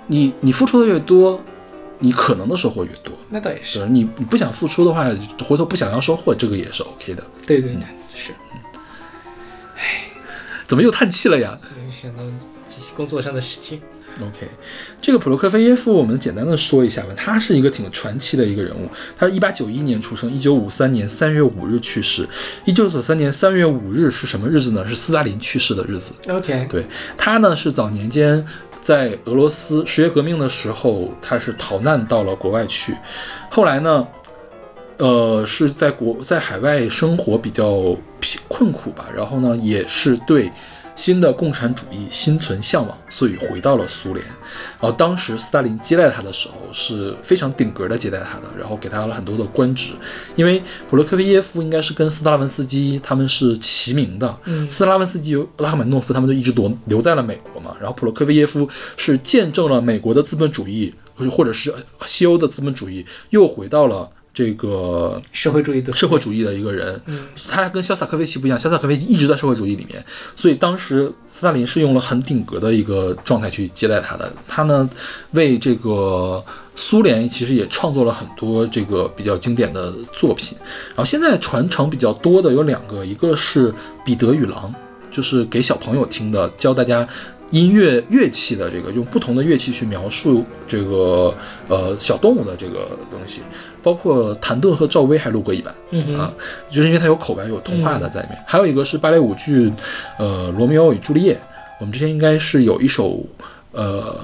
你你付出的越多，你可能的收获越多。那倒也是，你你不想付出的话，回头不想要收获，这个也是 OK 的。对对对，是。怎么又叹气了呀没想到这些工作上的事情。？OK，这个普罗科菲耶夫，我们简单的说一下吧。他是一个挺传奇的一个人物。他是一八九一年出生，一九五三年三月五日去世。一九九三年三月五日是什么日子呢？是斯大林去世的日子。OK，对他呢是早年间在俄罗斯十月革命的时候，他是逃难到了国外去，后来呢，呃是在国在海外生活比较贫困苦吧，然后呢也是对。新的共产主义心存向往，所以回到了苏联。然后当时斯大林接待他的时候是非常顶格的接待他的，然后给他了很多的官职，因为普罗科菲耶夫应该是跟斯特拉文斯基他们是齐名的，嗯斯特拉文斯基、拉赫曼诺夫他们就一直留留在了美国嘛，然后普罗科菲耶夫是见证了美国的资本主义，或者是西欧的资本主义又回到了这个社会主义的社会主义的一个人，嗯他跟肖斯塔科维奇不一样，肖斯塔科维奇一直在社会主义里面，所以当时斯大林是用了很顶格的一个状态去接待他的。他呢，为这个苏联其实也创作了很多这个比较经典的作品。然后现在传承比较多的有两个，一个是《彼得与狼》，就是给小朋友听的，教大家。音乐乐器的这个用不同的乐器去描述这个呃小动物的这个东西，包括谭盾和赵薇还录过一版，嗯啊，就是因为它有口白有童话的在里面。还有一个是芭蕾舞剧，呃，《罗密欧与朱丽叶》，我们之前应该是有一首呃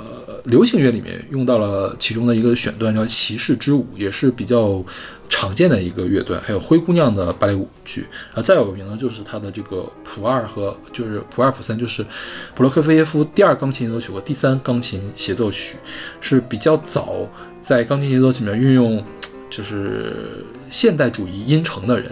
流行乐里面用到了其中的一个选段，叫《骑士之舞》，也是比较常见的一个乐段。还有灰姑娘的芭蕾舞剧，啊再有名的就是他的这个普二和就是普二普三，就是普罗科菲耶夫第二钢琴协奏曲和第三钢琴协奏曲，是比较早在钢琴协奏曲里面运用就是现代主义音程的人。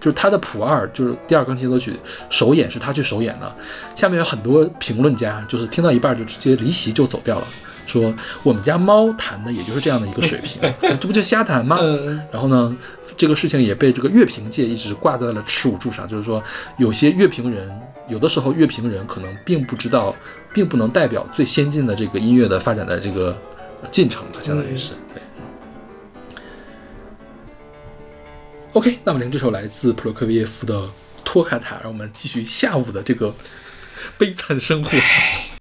就是他的普二，就是第二钢琴协奏曲首演是他去首演的。下面有很多评论家，就是听到一半就直接离席就走掉了，说我们家猫弹的也就是这样的一个水平，(laughs) 这不就瞎弹吗？嗯然后呢，这个事情也被这个乐评界一直挂在了耻辱柱上，就是说有些乐评人，有的时候乐评人可能并不知道，并不能代表最先进的这个音乐的发展的这个进程吧，相当于是。对。OK，那么您这首来自普罗科菲耶夫的《托卡塔》，让我们继续下午的这个悲惨生活。(laughs)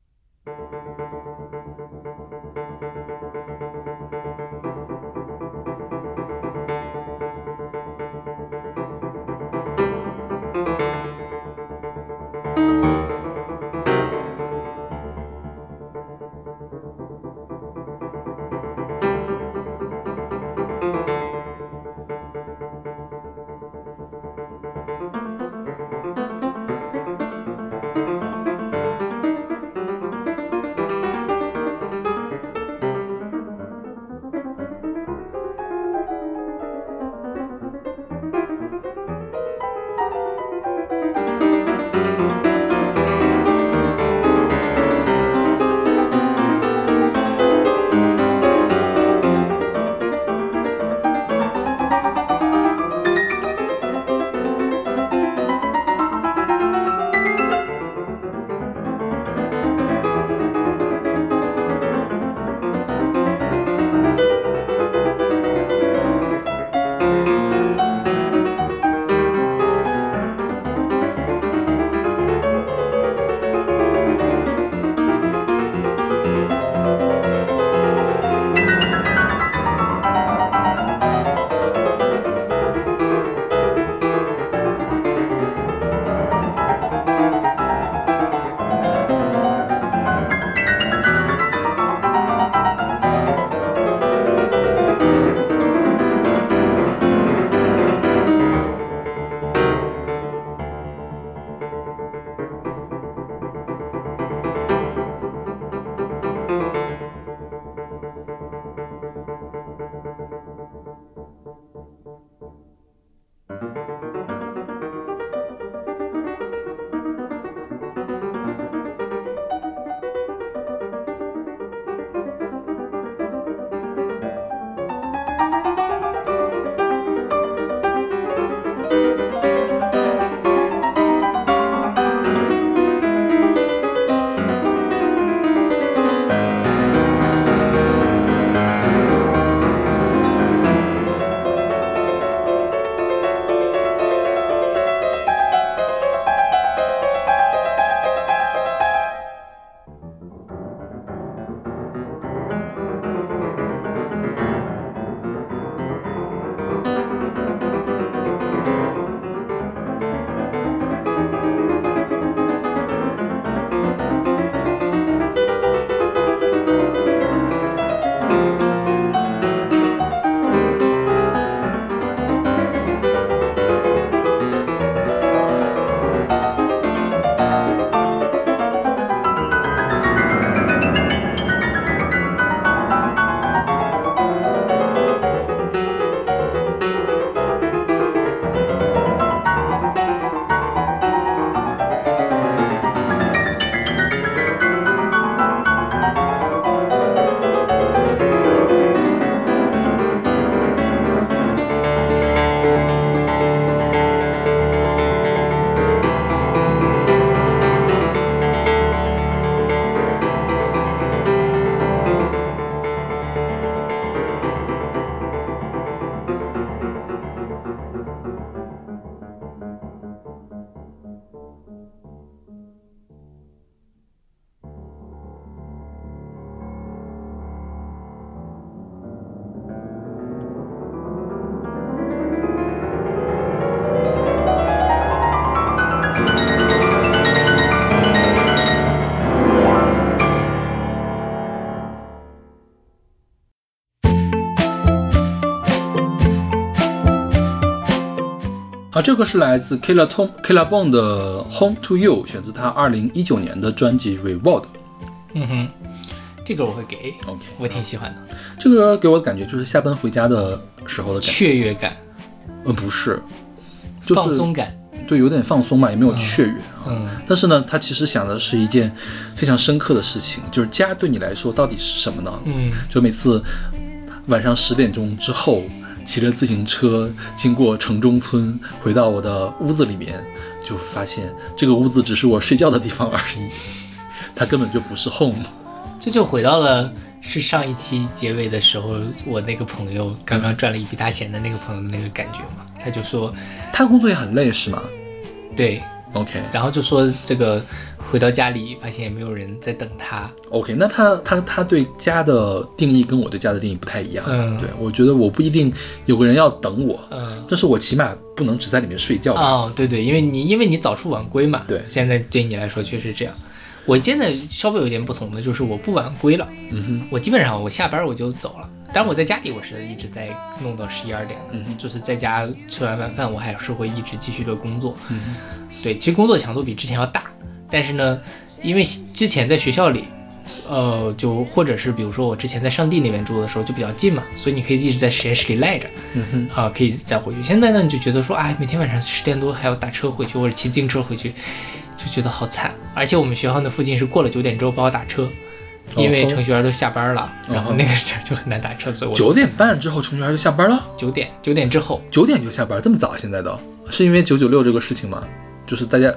啊，这个是来自 Killa Tom Killa Bone 的《Home to You》，选自他二零一九年的专辑《Reward》。嗯哼，这个我会给，OK，我挺喜欢的，这个给我的感觉就是下班回家的时候的感觉。雀跃感、嗯，不是，就是放松感，对，有点放松嘛，也没有雀跃啊。嗯但是呢，他其实想的是一件非常深刻的事情，就是家对你来说到底是什么呢？嗯，就每次晚上十点钟之后，骑着自行车经过城中村，回到我的屋子里面，就发现这个屋子只是我睡觉的地方而已，它根本就不是 home。这就回到了是上一期结尾的时候，我那个朋友刚刚赚了一笔大钱的那个朋友的那个感觉嘛，他就说，他工作也很累是吗？对，？OK 然后就说这个回到家里发现也没有人在等他，OK，那他他他对家的定义跟我对家的定义不太一样。嗯对我觉得我不一定有个人要等我，嗯。但是我起码不能只在里面睡觉。哦，对对，因为你因为你早出晚归嘛，对现在对你来说确实这样。我现在稍微有点不同的就是我不晚归了，嗯哼，我基本上我下班我就走了。但我在家里我是一直在弄到十一二点的，嗯就是在家吃完晚饭我还是会一直继续的工作。嗯对，其实工作强度比之前要大，但是呢，因为之前在学校里，呃，就或者是比如说我之前在上地那边住的时候就比较近嘛，所以你可以一直在实验室里赖着，嗯哼，啊、可以再回去。现在呢，你就觉得说，哎，每天晚上十点多还要打车回去，或者骑自行车回去，就觉得好惨。而且我们学校那附近是过了九点之后不好打车，因为程序员都下班了，然后哦那个时候就很难打车，所以我九点半之后程序员就下班了，九点九点之后，九点就下班，这么早？现在都是因为九九六这个事情吗？就是大家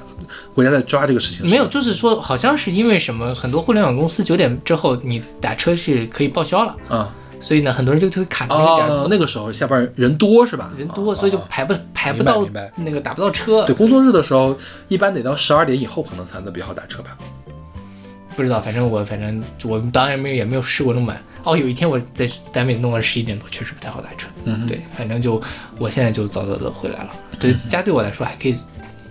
国家在抓这个事情？没有，就是说好像是因为什么，很多互联网公司九点之后你打车是可以报销了，啊所以呢，很多人就就卡着那个点儿，，哦那个时候下班人多是吧？人多，哦所以就哦排不排不到那个打不到车。对工作日的时候，一般得到十二点以后可能才能比较好打车吧。不知道，反正我反正我当然没有也没有试过那么晚。哦，有一天我在单位弄到十一点多，确实不太好打车。嗯对，反正就我现在就早早的回来了。对，(laughs) 家对我来说还可以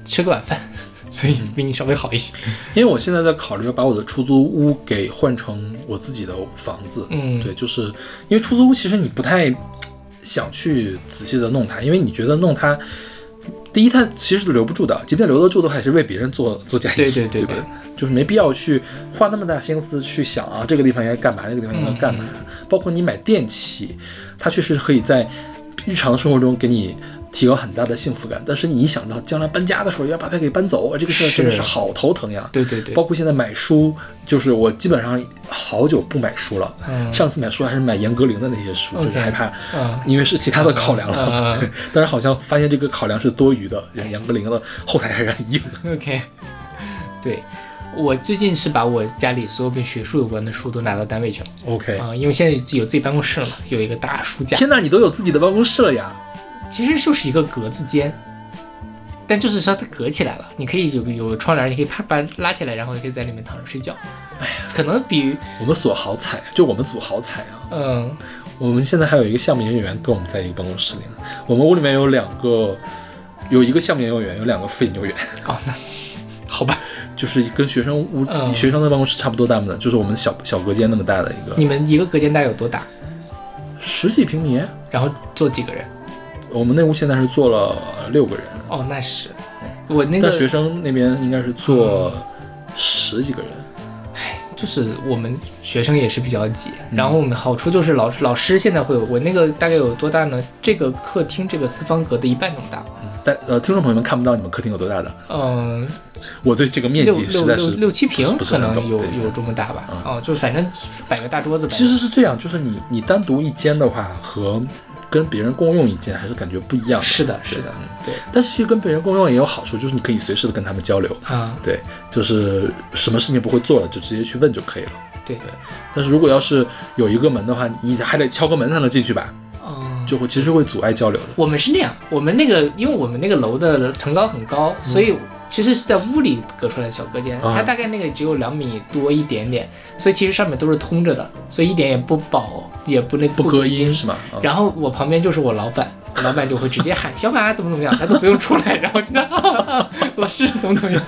吃个晚饭，(laughs) 所以比你稍微好一些。因为我现在在考虑要把我的出租屋给换成我自己的房子。嗯对，就是因为出租屋其实你不太想去仔细的弄它，因为你觉得弄它，第一它其实是留不住的，即便留得住的话，也是为别人做做嫁衣，对对对吧？就是没必要去花那么大心思去想啊，这个地方应该干嘛，那个地方应该干嘛。嗯包括你买电器，它确实可以在日常生活中给你。提高很大的幸福感，但是你一想到将来搬家的时候要把它给搬走，这个事儿真的是是好头疼呀。对对对，包括现在买书，就是我基本上好久不买书了。嗯上次买书还是买严歌苓的那些书，就是害怕，嗯因为是其他的考量了。嗯 (laughs) 但是好像发现这个考量是多余的，人严歌苓的后台还是很硬的。(laughs) OK，对。我最近是把我家里所有跟学术有关的书都拿到单位去了 OK，啊、因为现在有自己办公室了嘛，有一个大书架，天哪，你都有自己的办公室了呀？其实就是一个格子间，但就是说它隔起来了，你可以有有窗帘，你可以啪把它拉起来，然后你可以在里面躺着睡觉。哎呀，可能比我们所好彩，就我们组好彩啊！嗯我们现在还有一个项目研究员跟我们在一个办公室里呢。我们屋里面有两个，有一个项目研究员，有两个副研究员，哦那好吧，就是跟学生屋、嗯学生的办公室差不多大的，就是我们小小隔间那么大的一个，你们一个隔间大概有多大？十几平米。然后坐几个人？我们那屋现在是坐了六个人，哦，那是。我那个但学生那边应该是坐十几个人。就是我们学生也是比较挤，然后我们好处就是老师老师现在会有我那个大概有多大呢？这个客厅这个四方格的一半这么大，但呃，听众朋友们看不到你们客厅有多大的，嗯，我对这个面积实在是六六七平可能有有这么大吧。嗯，哦，就是反正摆个大桌子摆。其实是这样，就是你你单独一间的话和跟别人共用一间还是感觉不一样的。是的，是的，嗯对但是其实跟别人共用也有好处，就是你可以随时的跟他们交流。啊，对，就是什么事情不会做了，就直接去问就可以了。对对，但是如果要是有一个门的话，你还得敲个门才能进去吧，哦，就会其实会阻碍交流的。我们是那样，我们那个因为我们那个楼的层高很高，所以其实是在屋里隔出来的小隔间，啊。它大概那个只有两米多一点点，所以其实上面都是通着的，所以一点也不饱，也不那不隔音。是吗？啊。然后我旁边就是我老板，我 (laughs) 老板就会直接喊小马怎么怎么样，他都不用出来，然后就 (laughs) 老师怎么怎么样，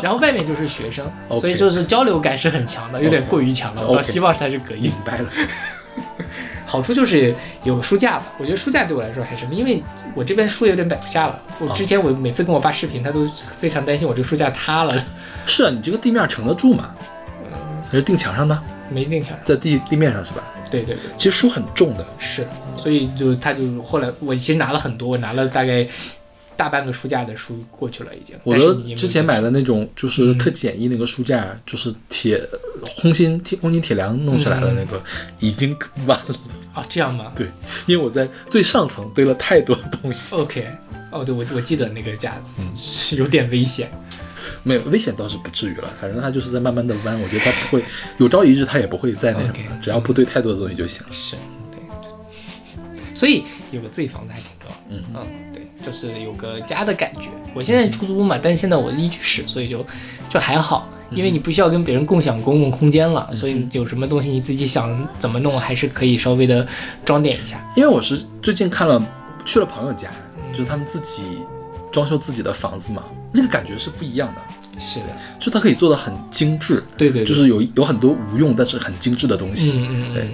然后外面就是学生所以就是交流感是很强的，有点过于强了，我希望它是隔音。明。白了。好处就是有个书架吧，我觉得书架对我来说还是，因为我这边书有点摆不下了。我之前我每次跟我爸视频，他都非常担心我这个书架塌了，是啊，你这个地面承得住吗？嗯？还是钉墙上的，没定下来。在地地面上是吧？对对对，其实书很重的，是，所以就他就后来我其实拿了很多，我拿了大概大半个书架的书过去了已经。我的之前买的那种就是特简易那个书架，就是铁空心铁空心铁梁弄出来的那个，已经完了。哦这样吗对，因为我在最上层堆了太多东西，？OK，哦对，我我记得那个架子嗯是有点危险。没有危险倒是不至于了，反正它就是在慢慢的弯，我觉得它不会有朝一日它也不会再那什么只要不堆太多的东西就行。是，对，所以有个自己房子还挺重要。嗯对，就是有个家的感觉。我现在出租屋嘛，但是现在我一居室，所以就就还好，因为你不需要跟别人共享公共空间了，所以有什么东西你自己想怎么弄，还是可以稍微的装点一下。因为我是最近看了去了朋友家，就是他们自己装修自己的房子嘛，那个感觉是不一样的，是的，就它可以做的很精致，对对对，就是有有很多无用但是很精致的东西。嗯嗯对嗯，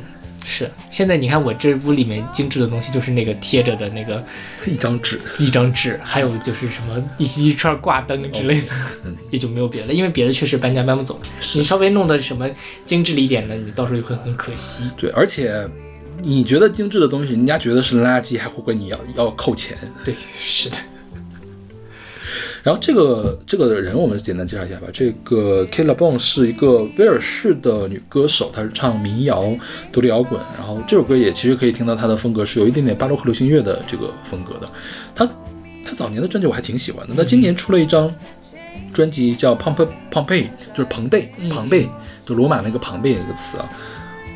是。现在你看我这屋里面精致的东西，就是那个贴着的那个 (laughs) 一张纸，一张纸，还有就是什么一一串挂灯之类的，嗯 (laughs) 也就没有别的，因为别的确实搬家搬不走。你稍微弄的什么精致了一点的，你到时候会很可惜。对，而且你觉得精致的东西，人家觉得是垃圾，还会管你要要扣钱。对，是的，然后这个这个人我们简单介绍一下吧。这个 Kayla Bone 是一个威尔士的女歌手，她是唱民谣、独立摇滚。然后这首歌也其实可以听到她的风格是有一点点巴洛克流行乐的这个风格的。她她早年的专辑我还挺喜欢的。那今年出了一张专辑叫 Pomp Pompeii，就是庞贝庞贝，就罗马那个庞贝那个词啊，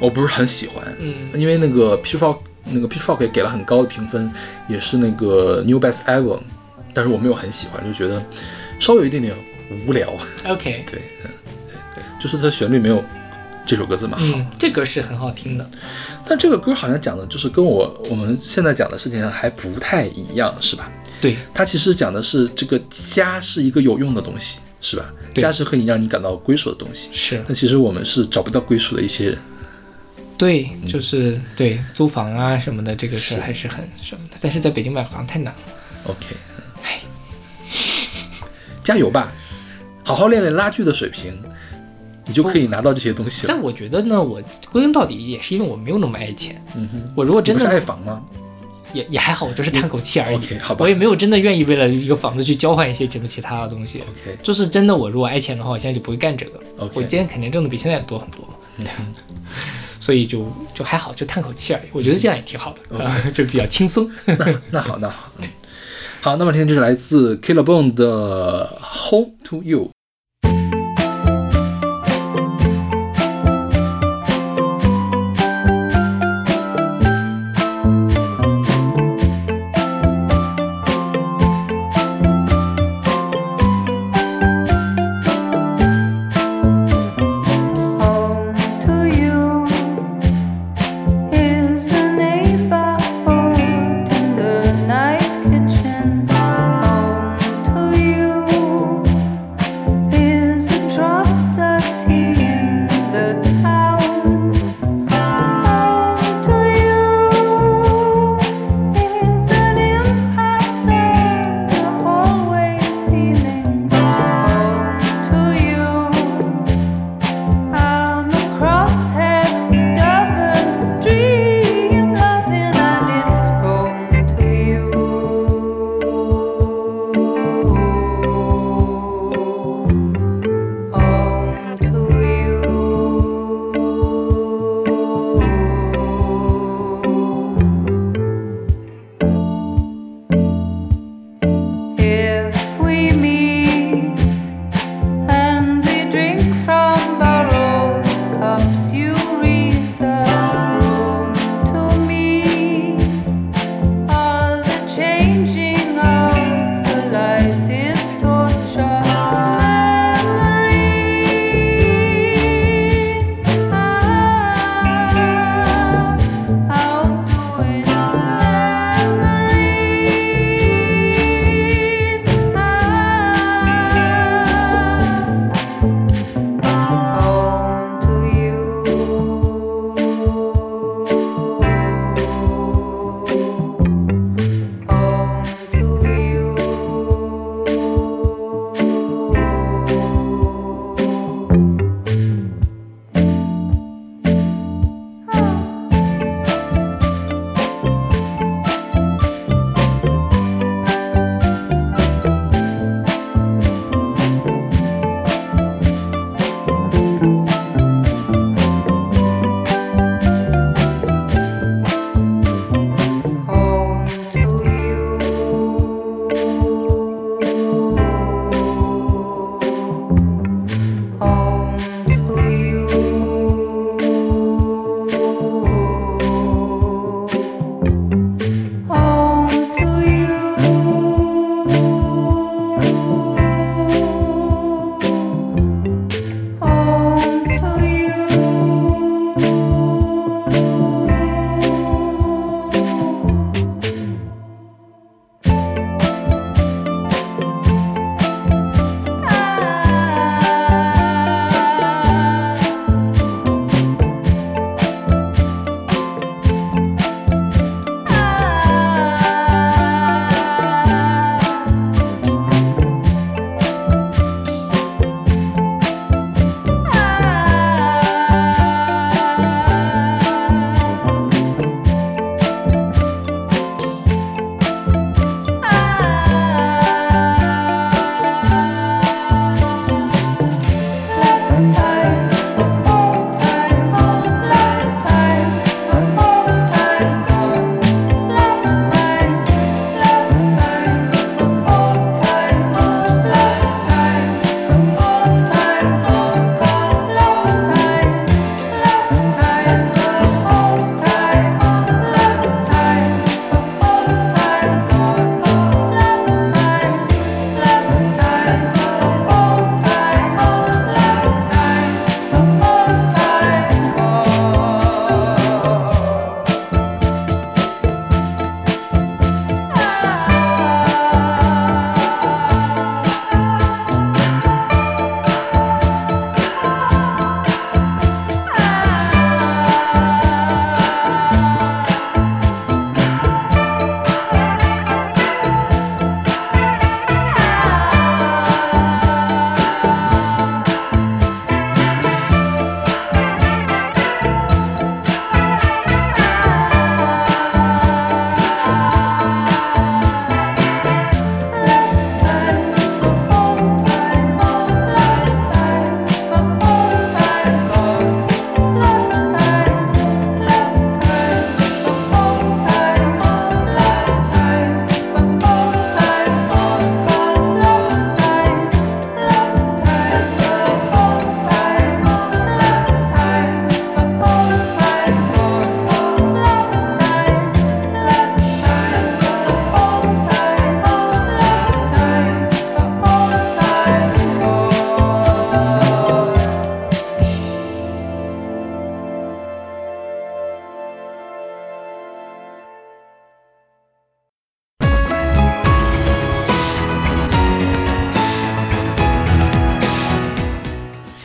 我不是很喜欢。嗯因为那个 Pitchfork 那个 Pitchfork 也给了很高的评分，也是那个 New Best Album，但是我没有很喜欢，就觉得稍微有一点点无聊。，OK，(laughs) 对，嗯，对对，就是它旋律没有这首歌这么好。嗯，这歌是很好听的。但这个歌好像讲的就是跟我我们现在讲的事情还不太一样，是吧？对，它其实讲的是这个家是一个有用的东西，是吧？家是可以让你感到归属的东西。是，但其实我们是找不到归属的一些人。对，嗯就是对租房啊什么的，这个事还是很什么的。但是在北京买房太难了。OK，哎，(laughs) 加油吧，好好练练拉锯的水平，你就可以拿到这些东西了。但我觉得呢，我归根到底也是因为我没有那么爱钱。嗯哼，我如果真的是爱房吗？也也还好，我就是叹口气而已。OK，好吧我也没有真的愿意为了一个房子去交换一些什么其他的东西。OK，就是真的，我如果爱钱的话，我现在就不会干这个。OK 我今天肯定挣的比现在多很多嘛，所以就就还好，就叹口气而已。我觉得这样也挺好的，(laughs) 就比较轻松。那那好，那好，嗯，好，那么今天就是来自 Killer Bone 的 Home to You。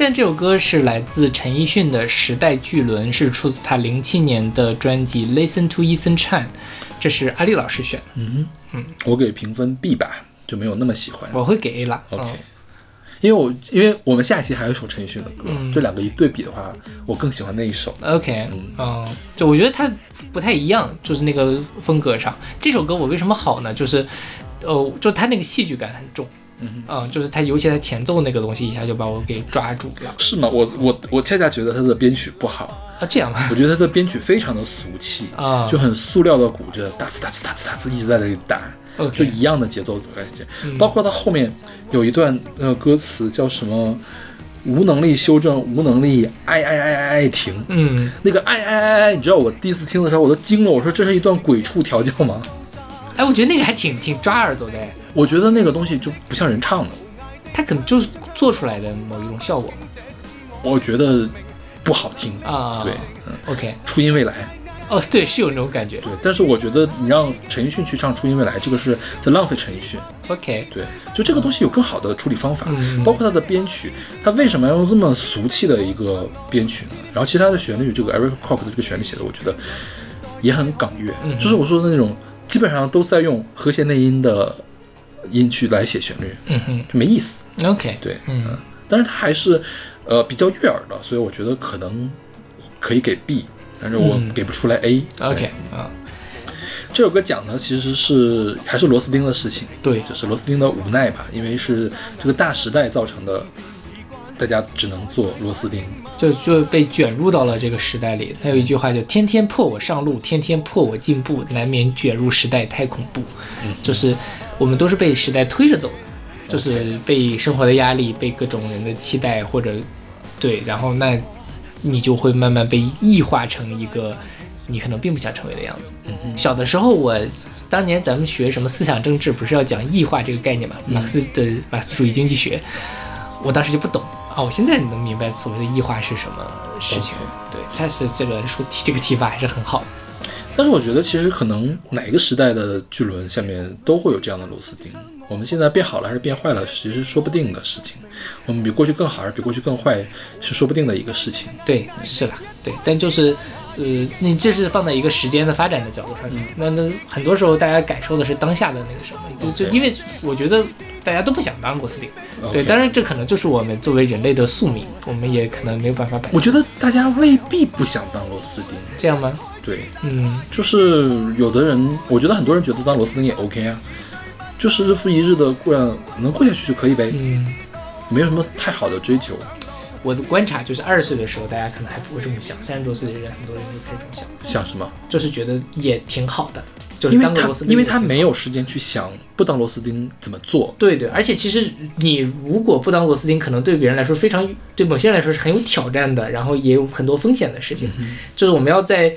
现在这首歌是来自陈奕迅的《时代巨轮》，是出自他零七年的专辑《Listen to Ethan Chan》，这是阿丽老师选的，我给评分 B 吧，就没有那么喜欢。我会给 A 啦。OK，、嗯因为我因为我们下期还有一首陈奕迅的歌，这两个一对比的话，我更喜欢那一首。OK，嗯，就我觉得它不太一样，就是那个风格上。这首歌我为什么好呢？就是，呃，就它那个戏剧感很重，嗯就是它尤其它前奏那个东西一下就把我给抓住了是吗？我我我恰恰觉得他的编曲不好，啊，这样吧？我觉得他的编曲非常的俗气啊就很塑料的鼓着，哒呲哒呲哒呲哒呲一直在这里打。就一样的节奏的感觉，包括他后面有一段那个歌词叫什么“无能力修正，无能力爱爱爱爱爱停”，嗯，那个爱爱爱爱，你知道我第一次听的时候我都惊了，我说这是一段鬼畜调教吗？哎，我觉得那个还挺挺抓耳朵的，哎我觉得那个东西就不像人唱的，它可能就是做出来的某一种效果我觉得不好听。啊。对，嗯，，OK，初音未来，哦，对，是有那种感觉。对，但是我觉得你让陈奕迅去唱初音未来，这个是在浪费陈奕迅。OK，对，就这个东西有更好的处理方法，嗯包括它的编曲，它为什么要用这么俗气的一个编曲呢？然后其他的旋律，这个 Eric Kwok 的这个旋律写的，我觉得也很港乐，嗯就是我说的那种，基本上都是在用和弦内音的音去来写旋律，嗯哼就没意思。，OK，对，嗯但是它还是呃比较悦耳的，所以我觉得可能可以给 B，但是我嗯给不出来 A。，OK，啊，这首歌讲的其实是还是螺丝钉的事情，对就是螺丝钉的无奈吧，因为是这个大时代造成的，大家只能做螺丝钉。就就被卷入到了这个时代里。他有一句话叫“天天迫我上路，天天迫我进步，难免卷入时代太恐怖”，就是我们都是被时代推着走的，就是被生活的压力、被各种人的期待或者对，然后那你就会慢慢被异化成一个你可能并不想成为的样子。嗯小的时候我。当年咱们学什么思想政治，不是要讲异化这个概念嘛？马克思的马克思主义经济学，我当时就不懂啊，我现在能明白所谓的异化是什么事情。对，但是这个说提这个提法还是很好的。但是我觉得其实可能哪个时代的巨轮下面都会有这样的螺丝钉。我们现在变好了还是变坏了，其实是说不定的事情。我们比过去更好还是比过去更坏，是说不定的一个事情。对，是啦，对，但就是，呃，你这是放在一个时间的发展的角度上讲，那那很多时候大家感受的是当下的那个什么，就就因为我觉得大家都不想当螺丝钉，对当然这可能就是我们作为人类的宿命，我们也可能没有办法摆我觉得大家未必不想当螺丝钉。这样吗？对，嗯，就是有的人，我觉得很多人觉得当螺丝钉也 OK 啊，就是日复一日的过上，能过下去就可以呗，嗯，没有什么太好的追求。我的观察就是二十岁的时候大家可能还不会这么想，三十多岁的人很多人就开始这么想，想什么？就是觉得也挺好的，就是因为他当个螺丝钉因为他没有时间去想不当螺丝钉怎么做。对对，而且其实你如果不当螺丝钉，可能对别人来说非常，对某些人来说是很有挑战的，然后也有很多风险的事情。就是我们要在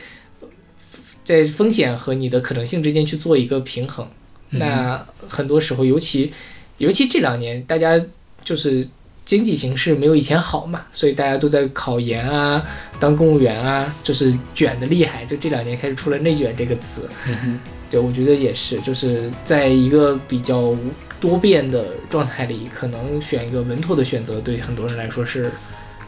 在风险和你的可能性之间去做一个平衡。那很多时候，尤其尤其这两年，大家就是经济形势没有以前好嘛，所以大家都在考研啊，当公务员啊，就是卷的厉害。就这两年开始出了“内卷”这个词。对，我觉得也是，就是在一个比较多变的状态里，可能选一个稳妥的选择，对很多人来说是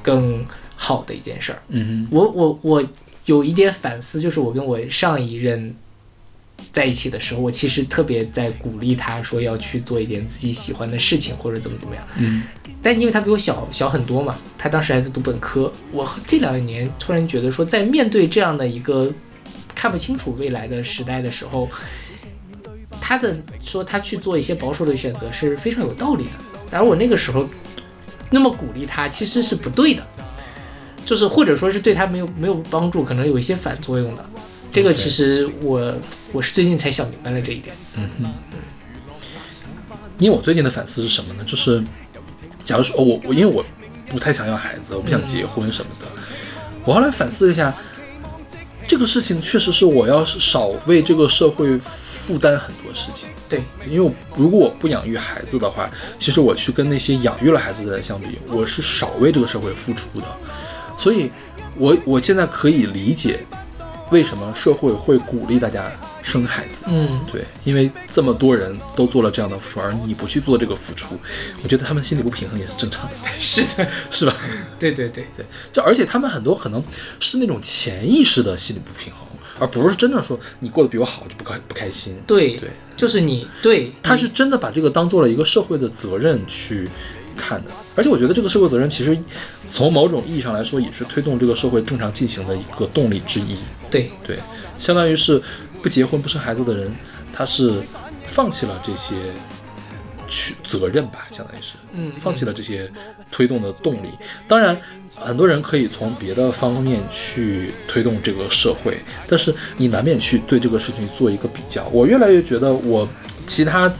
更好的一件事儿。嗯我我我有一点反思，就是我跟我上一任在一起的时候，我其实特别在鼓励他说要去做一点自己喜欢的事情，或者怎么怎么样。嗯但因为他比我小小很多嘛，他当时还在读本科。我这两年突然觉得说，在面对这样的一个看不清楚未来的时代的时候，他的说他去做一些保守的选择是非常有道理的。而我那个时候那么鼓励他，其实是不对的，就是或者说是对他没有没有帮助，可能有一些反作用的。这个其实我我是最近才想明白了这一点。嗯哼因为我最近的反思是什么呢？就是，假如说哦，我我因为我不太想要孩子，我不想结婚什么的，我后来反思一下，这个事情确实是我要少为这个社会负担很多事情。对，因为如果我不养育孩子的话，其实我去跟那些养育了孩子的人相比，我是少为这个社会付出的，所以我我现在可以理解为什么社会会鼓励大家生孩子。嗯，对，因为这么多人都做了这样的付出，而你不去做这个付出，我觉得他们心里不平衡也是正常的，(laughs) 是的，(laughs) 是吧？对对对，对，就而且他们很多可能是那种潜意识的心理不平衡，而不是真的说你过得比我好就不开不开心。对对，就是你对，他是真的把这个当做了一个社会的责任去看的，而且我觉得这个社会责任其实从某种意义上来说，也是推动这个社会正常进行的一个动力之一。对对，相当于是不结婚不生孩子的人，他是放弃了这些去责任吧，相当于是，嗯放弃了这些推动的动力。当然，很多人可以从别的方面去推动这个社会，但是你难免去对这个事情做一个比较。我越来越觉得我其他。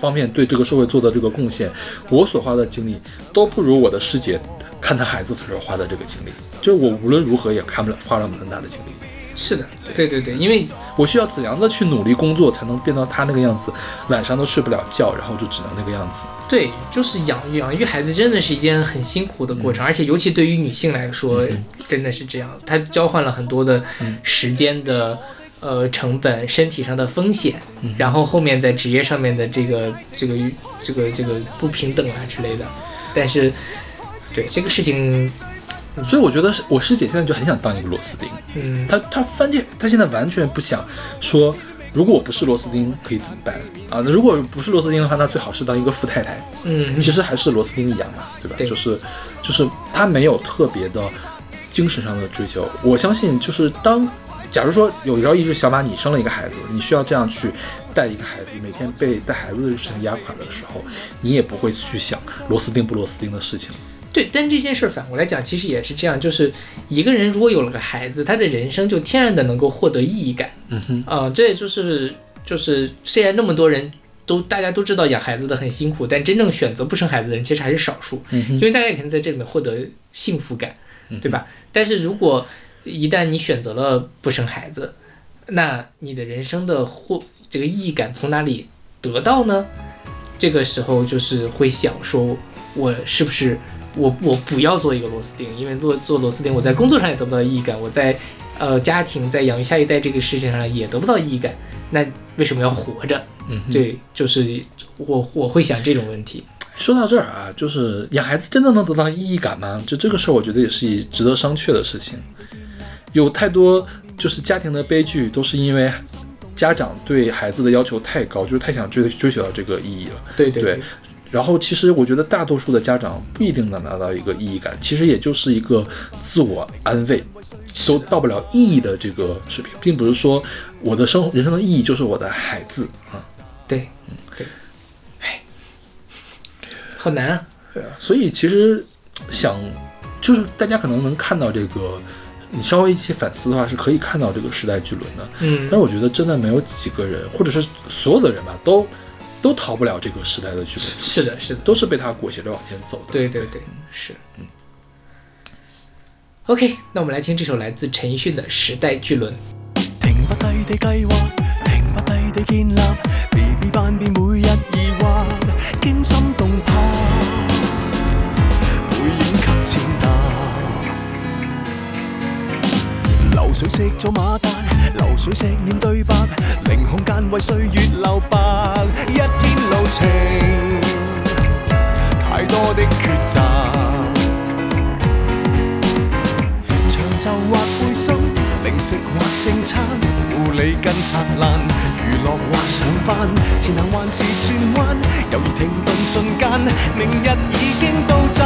方面对这个社会做的这个贡献，我所花的精力都不如我的师姐看她孩子的时候花的这个精力。就是我无论如何也看不了花了那么大的精力。是的，对对对，因为我需要怎样的去努力工作，才能变到他那个样子，晚上都睡不了觉，然后就只能那个样子。对，就是养养育孩子真的是一件很辛苦的过程，而且尤其对于女性来说，真的是这样，她交换了很多的时间的。呃，成本、身体上的风险，然后后面在职业上面的这个、这个、这个、这个不平等啊之类的，但是，对这个事情，所以我觉得是我师姐现在就很想当一个螺丝钉，嗯，她她翻天，她现在完全不想说，如果我不是螺丝钉可以怎么办？啊？那如果不是螺丝钉的话，那最好是当一个富太太，嗯，其实还是螺丝钉一样嘛，对吧？对。就是就是她没有特别的精神上的追求，我相信就是当。假如说有一朝一日，小马你生了一个孩子，你需要这样去带一个孩子，每天被带孩子的事情压垮的时候，你也不会去想螺丝钉不螺丝钉的事情。对，但这件事反过来讲，其实也是这样，就是一个人如果有了个孩子，他的人生就天然的能够获得意义感。嗯哼，啊、这也就是就是虽然那么多人都大家都知道养孩子的很辛苦，但真正选择不生孩子的人其实还是少数，嗯哼因为大家也可能在这里面获得幸福感，对吧？但是如果一旦你选择了不生孩子，那你的人生的或这个意义感从哪里得到呢？这个时候就是会想说，我是不是我我不要做一个螺丝钉，因为做做螺丝钉，我在工作上也得不到意义感，我在呃家庭在养育下一代这个事情上也得不到意义感，那为什么要活着？嗯哼，对，就是我我会想这种问题。说到这儿啊，就是养孩子真的能得到意义感吗？就这个事儿，我觉得也是一值得商榷的事情。有太多就是家庭的悲剧，都是因为家长对孩子的要求太高，就是太想追追求到这个意义了。对对对然后其实我觉得大多数的家长不一定能拿到一个意义感，其实也就是一个自我安慰，都到不了意义的这个水平，并不是说我的生人生的意义就是我的孩子啊。对嗯对，哎，好难啊。对啊，所以其实想就是大家可能能看到这个，你稍微一些反思的话，是可以看到这个时代巨轮的。嗯但是我觉得真的没有几个人，或者是所有的人吧，都都逃不了这个时代的巨轮，是的，是的，都是被它裹挟着往前走的。对对对，是。嗯。OK，那我们来听这首来自陈奕迅的《时代巨轮》。停不低地計劃，停不低地建立，BB 班變每日疑惑，驚心動水識咗马达，流水石面对白，零空间为岁月留白，一天路程，太多的抉择，长袖或背心，零食或正餐，護理更燦爛，娛樂或上班，前行還是轉彎，猶豫停頓瞬間，明日已經到站，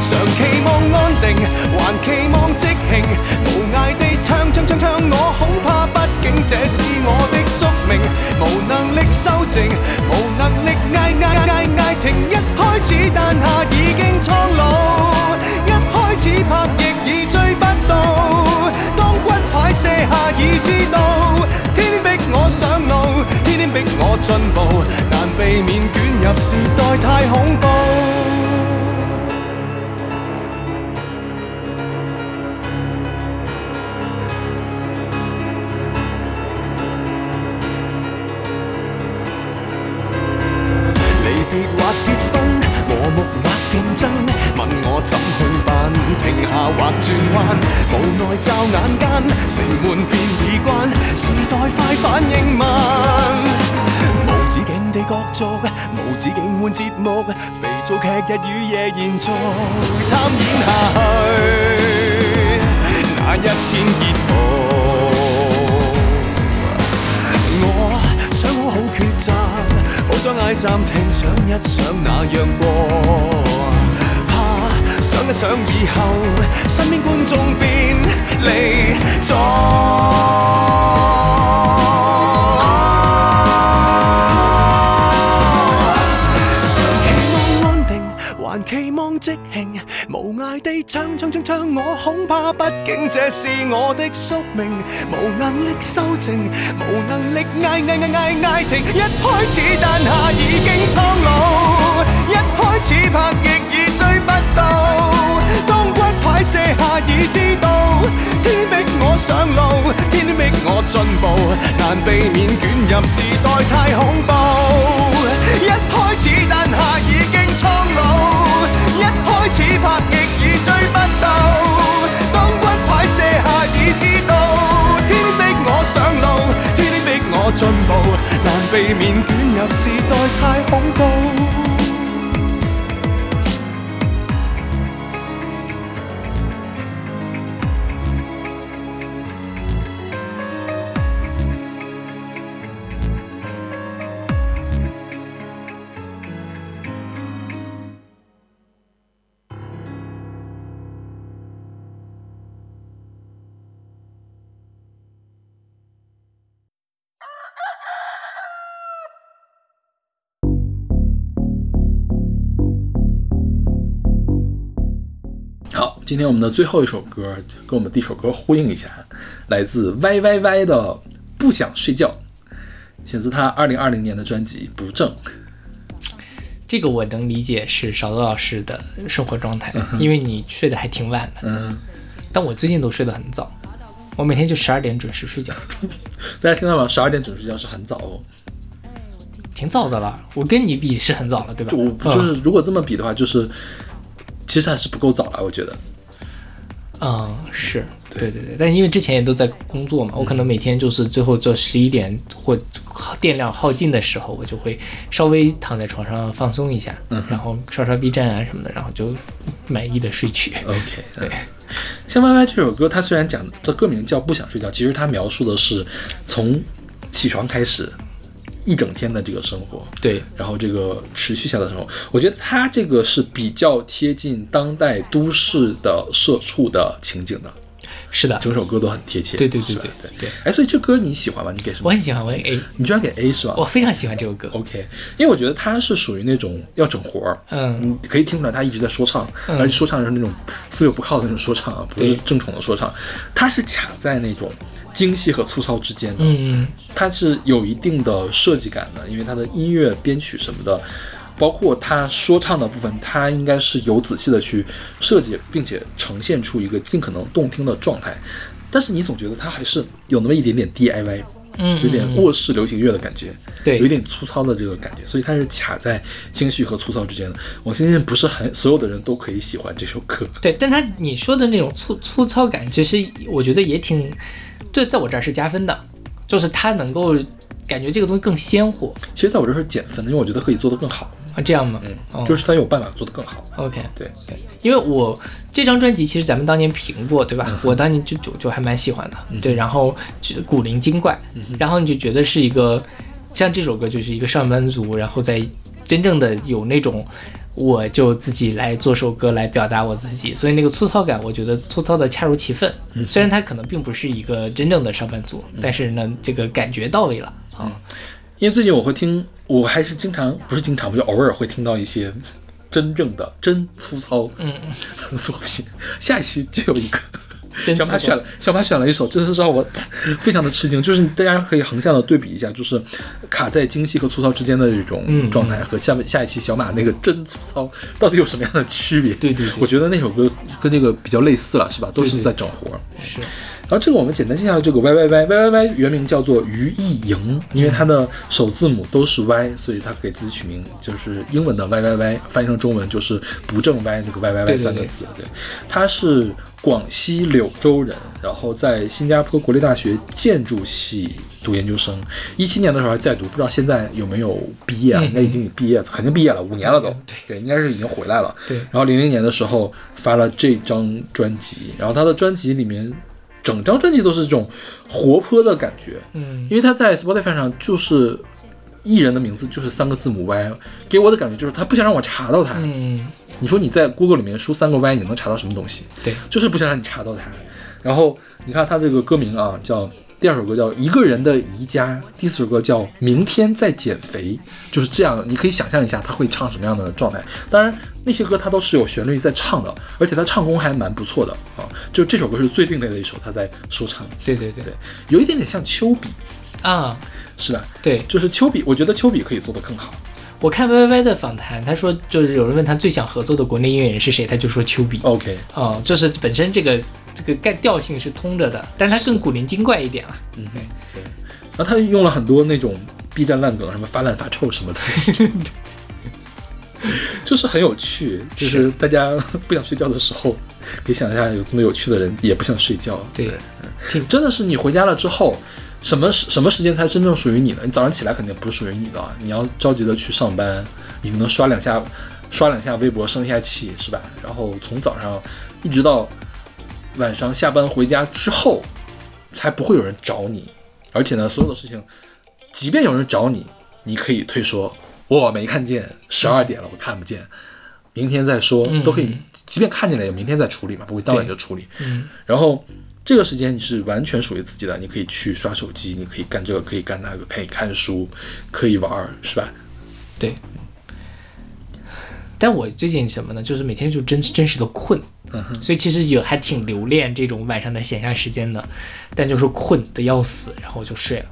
常期望安定，還期望即興，無涯地唱唱唱唱，我恐怕畢竟這是我的宿命，無能力修正，無能力嗌嗌嗌嗌停，一開始誕下已經蒼老，一開始拍翼已追不到，骨牌卸下已知道，天逼我上路，天天逼我进步，难避免卷入时代太恐怖。轉彎，無奈骤眼間，城門便已關，時代快反應慢。無止境地角逐，無止境換節目，肥皂劇日與夜延續，參演下去，那一天结局。我想好好抉擇，好想嗌暫停，想一想那樣過。想一想以後，身邊觀眾便離座。期望安定，還期望即興，無涯地唱唱唱唱，我恐怕，毕竟這是我的宿命，無能力修正，無能力嗌嗌嗌嗌嗌停。一開始誕下已經蒼老，一開始拍翼已追不到，當骨牌卸下已知道，天逼我上路，天逼我進步，難避免捲入時代太恐怖。一開始誕下已經蒼老，一開始拍翼已追不到，当骨牌卸下已知道，天逼我上路，天逼我進步，難避免捲入時代太恐怖。今天我们的最后一首歌跟我们第一首歌呼应一下，来自 Y Y Y 的《不想睡觉》，选自他二零二零年的专辑《不正》。这个我能理解是少德老师的生活状态，因为你睡得还挺晚的，嗯，但我最近都睡得很早，我每天就十二点准时睡觉，(laughs) 大家听到吗？十二点准时睡觉是很早哦。挺早的了。我跟你比是很早了，对吧？我就是如果这么比的话，就是其实还是不够早了，我觉得。嗯，是对。对对，但因为之前也都在工作嘛，我可能每天就是最后做十一点或电量耗尽的时候，我就会稍微躺在床上放松一下，嗯然后刷刷 B 站啊什么的，然后就满意的睡去。(laughs) OK，对，像 Y Y 这首歌，它虽然讲的歌名叫不想睡觉，其实它描述的是从起床开始一整天的这个生活，对，然后这个持续下的生活，我觉得他这个是比较贴近当代都市的社畜的情景的，是的，整首歌都很贴切。对对对对对。对。哎，所以这歌你喜欢吗？你给什么？我很喜欢，我给 A，你居然给 A 是吧？我非常喜欢这首歌。OK，因为我觉得他是属于那种要整活儿，嗯。你可以听出来他一直在说唱，嗯。而且说唱是那种四六不靠的那种说唱啊，不是正统的说唱，他是卡在那种精细和粗糙之间的，嗯，它是有一定的设计感的，因为它的音乐编曲什么的，包括它说唱的部分，它应该是有仔细的去设计，并且呈现出一个尽可能动听的状态。但是你总觉得它还是有那么一点点 DIY，嗯有点卧室流行乐的感觉，对有一点粗糙的这个感觉，所以它是卡在精细和粗糙之间的。我相信不是很所有的人都可以喜欢这首歌。对，但他你说的那种粗粗糙感，其实我觉得也挺，这在我这儿是加分的，就是它能够感觉这个东西更鲜活其实在我这儿是减分的，因为我觉得可以做得更好，啊，这样吗？嗯，哦就是他有办法做得更好。OK，对，对，因为我这张专辑其实咱们当年评过，对吧？我当年就就就还蛮喜欢的，对，然后就古灵精怪，然后你就觉得是一个像这首歌就是一个上班族，然后在真正的有那种。我就自己来做首歌来表达我自己，所以那个粗糙感，我觉得粗糙的恰如其分。虽然他可能并不是一个真正的上班族，但是呢，这个感觉到位了啊。因为最近我会听，我还是经常不是经常，我就偶尔会听到一些真正的真粗糙嗯的 (laughs) 作品。下一期就有一个。小马选了，小马选了一首，真的是让我非常的吃惊。就是大家可以横向的对比一下，就是卡在精细和粗糙之间的这种嗯状态，和下面下一期小马那个真粗糙到底有什么样的区别？对对对我觉得那首歌跟这个比较类似了，是吧？都是在整活儿。是，后这个我们简单介绍这个 Y Y Y Y Y Y 原名叫做于意莹，因为它的首字母都是 Y，所以他给自己取名就是英文的 Y Y Y，翻译成中文就是不正歪那个 Y Y 对 Y 三个字。对，他是广西柳州人，然后在新加坡国立大学建筑系读研究生，一七年的时候还在读，不知道现在有没有毕业啊？应该已经毕业，肯定毕业了，五年了都。对，应该是已经回来了。对然后零零年的时候发了这张专辑，然后他的专辑里面整张专辑都是这种活泼的感觉，嗯因为他在 Spotify 上就是艺人的名字就是三个字母 Y，给我的感觉就是他不想让我查到他。嗯，你说你在 Google 里面输三个 Y，你能查到什么东西？对，就是不想让你查到他。然后你看他这个歌名啊，叫第二首歌叫《一个人的宜家》，第四首歌叫《明天再减肥》，就是这样。你可以想象一下他会唱什么样的状态。当然，那些歌他都是有旋律在唱的，而且他唱功还蛮不错的啊。就这首歌是最另类的一首，他在说唱，对对对对，有一点点像丘比，啊，是吧？对就是丘比，我觉得丘比可以做得更好。我看 Y Y Y 的访谈，他说就是有人问他最想合作的国内音乐人是谁，他就说丘比。OK，哦，就是本身这个这个概调性是通着的，但是他更古灵精怪一点了。嗯，对。然后他用了很多那种 B 站烂梗，什么发烂发臭什么的，(laughs) 就是很有趣。就是大家不想睡觉的时候，可以想一下，有这么有趣的人也不想睡觉。对，真的是你回家了之后，什么时什么时间才真正属于你呢？你早上起来肯定不是属于你的啊，你要着急的去上班，你可能刷两下，刷两下微博生一下气是吧？然后从早上一直到晚上下班回家之后，才不会有人找你。而且呢，所有的事情，即便有人找你，你可以退说我没看见，十二点了我看不见，明天再说，嗯都可以。即便看见了，也明天再处理嘛，不会当晚就处理。嗯，然后这个时间你是完全属于自己的，你可以去刷手机，你可以干这个，可以干那个，可以看书，可以玩儿，是吧？对。但我最近什么呢？就是每天就真真实的困，所以其实也还挺留恋这种晚上的闲暇时间的，但就是困的要死，然后就睡了，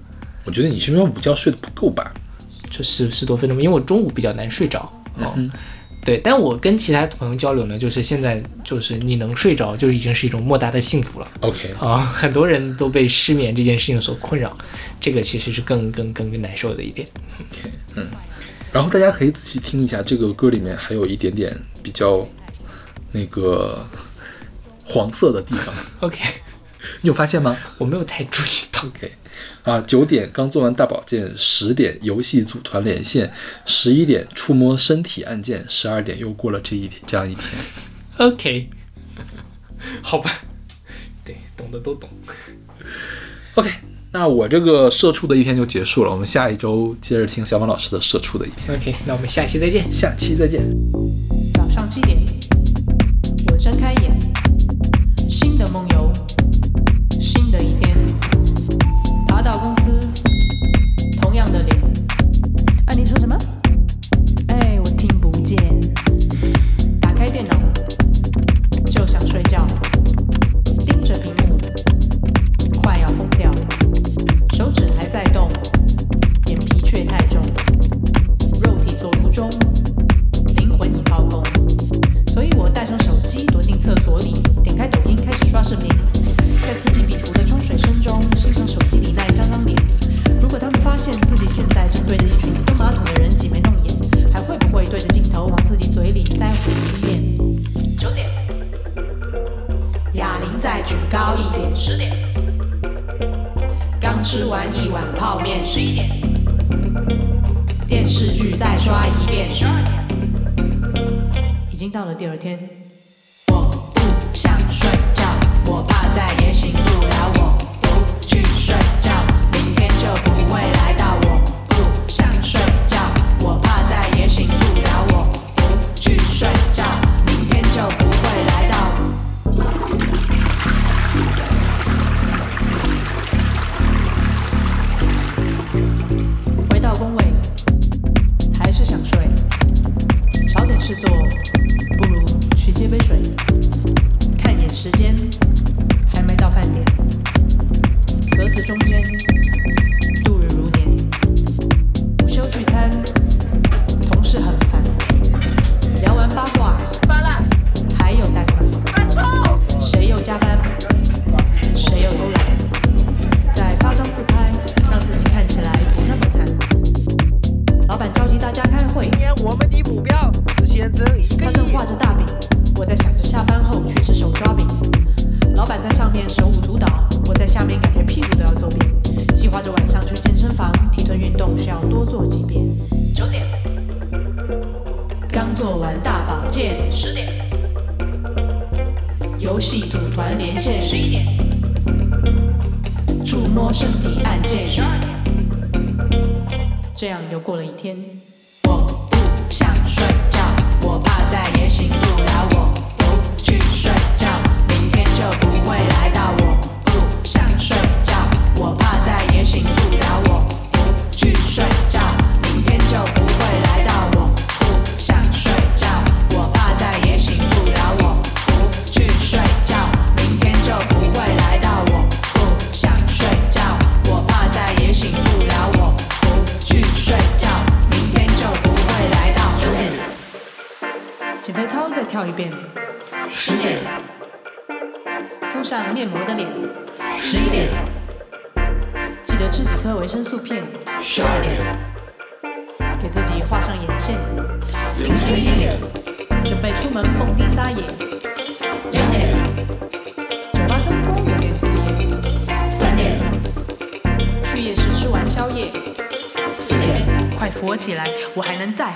我觉得你是因为午觉睡得不够吧？就十十多分钟，因为我中午比较难睡着。哦，对，但我跟其他朋友交流呢，就是现在就是你能睡着，就已经是一种莫大的幸福了。OK，啊，很多人都被失眠这件事情所困扰，这个其实是更更更更难受的一点。OK，嗯，然后大家可以仔细听一下，这个歌里面还有一点点比较那个黄色的地方，(laughs) OK，你有发现吗我没有太注意到。？OK，啊，九点刚做完大保健，十点游戏组团连线，十一点触摸身体按键，十二点又过了这一天这样一天。OK，(laughs) 好吧，对，懂的都懂。OK，那我这个社畜的一天就结束了，我们下一周接着听小马老师的社畜的一天，OK，那我们下期再见。下期再见。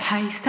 四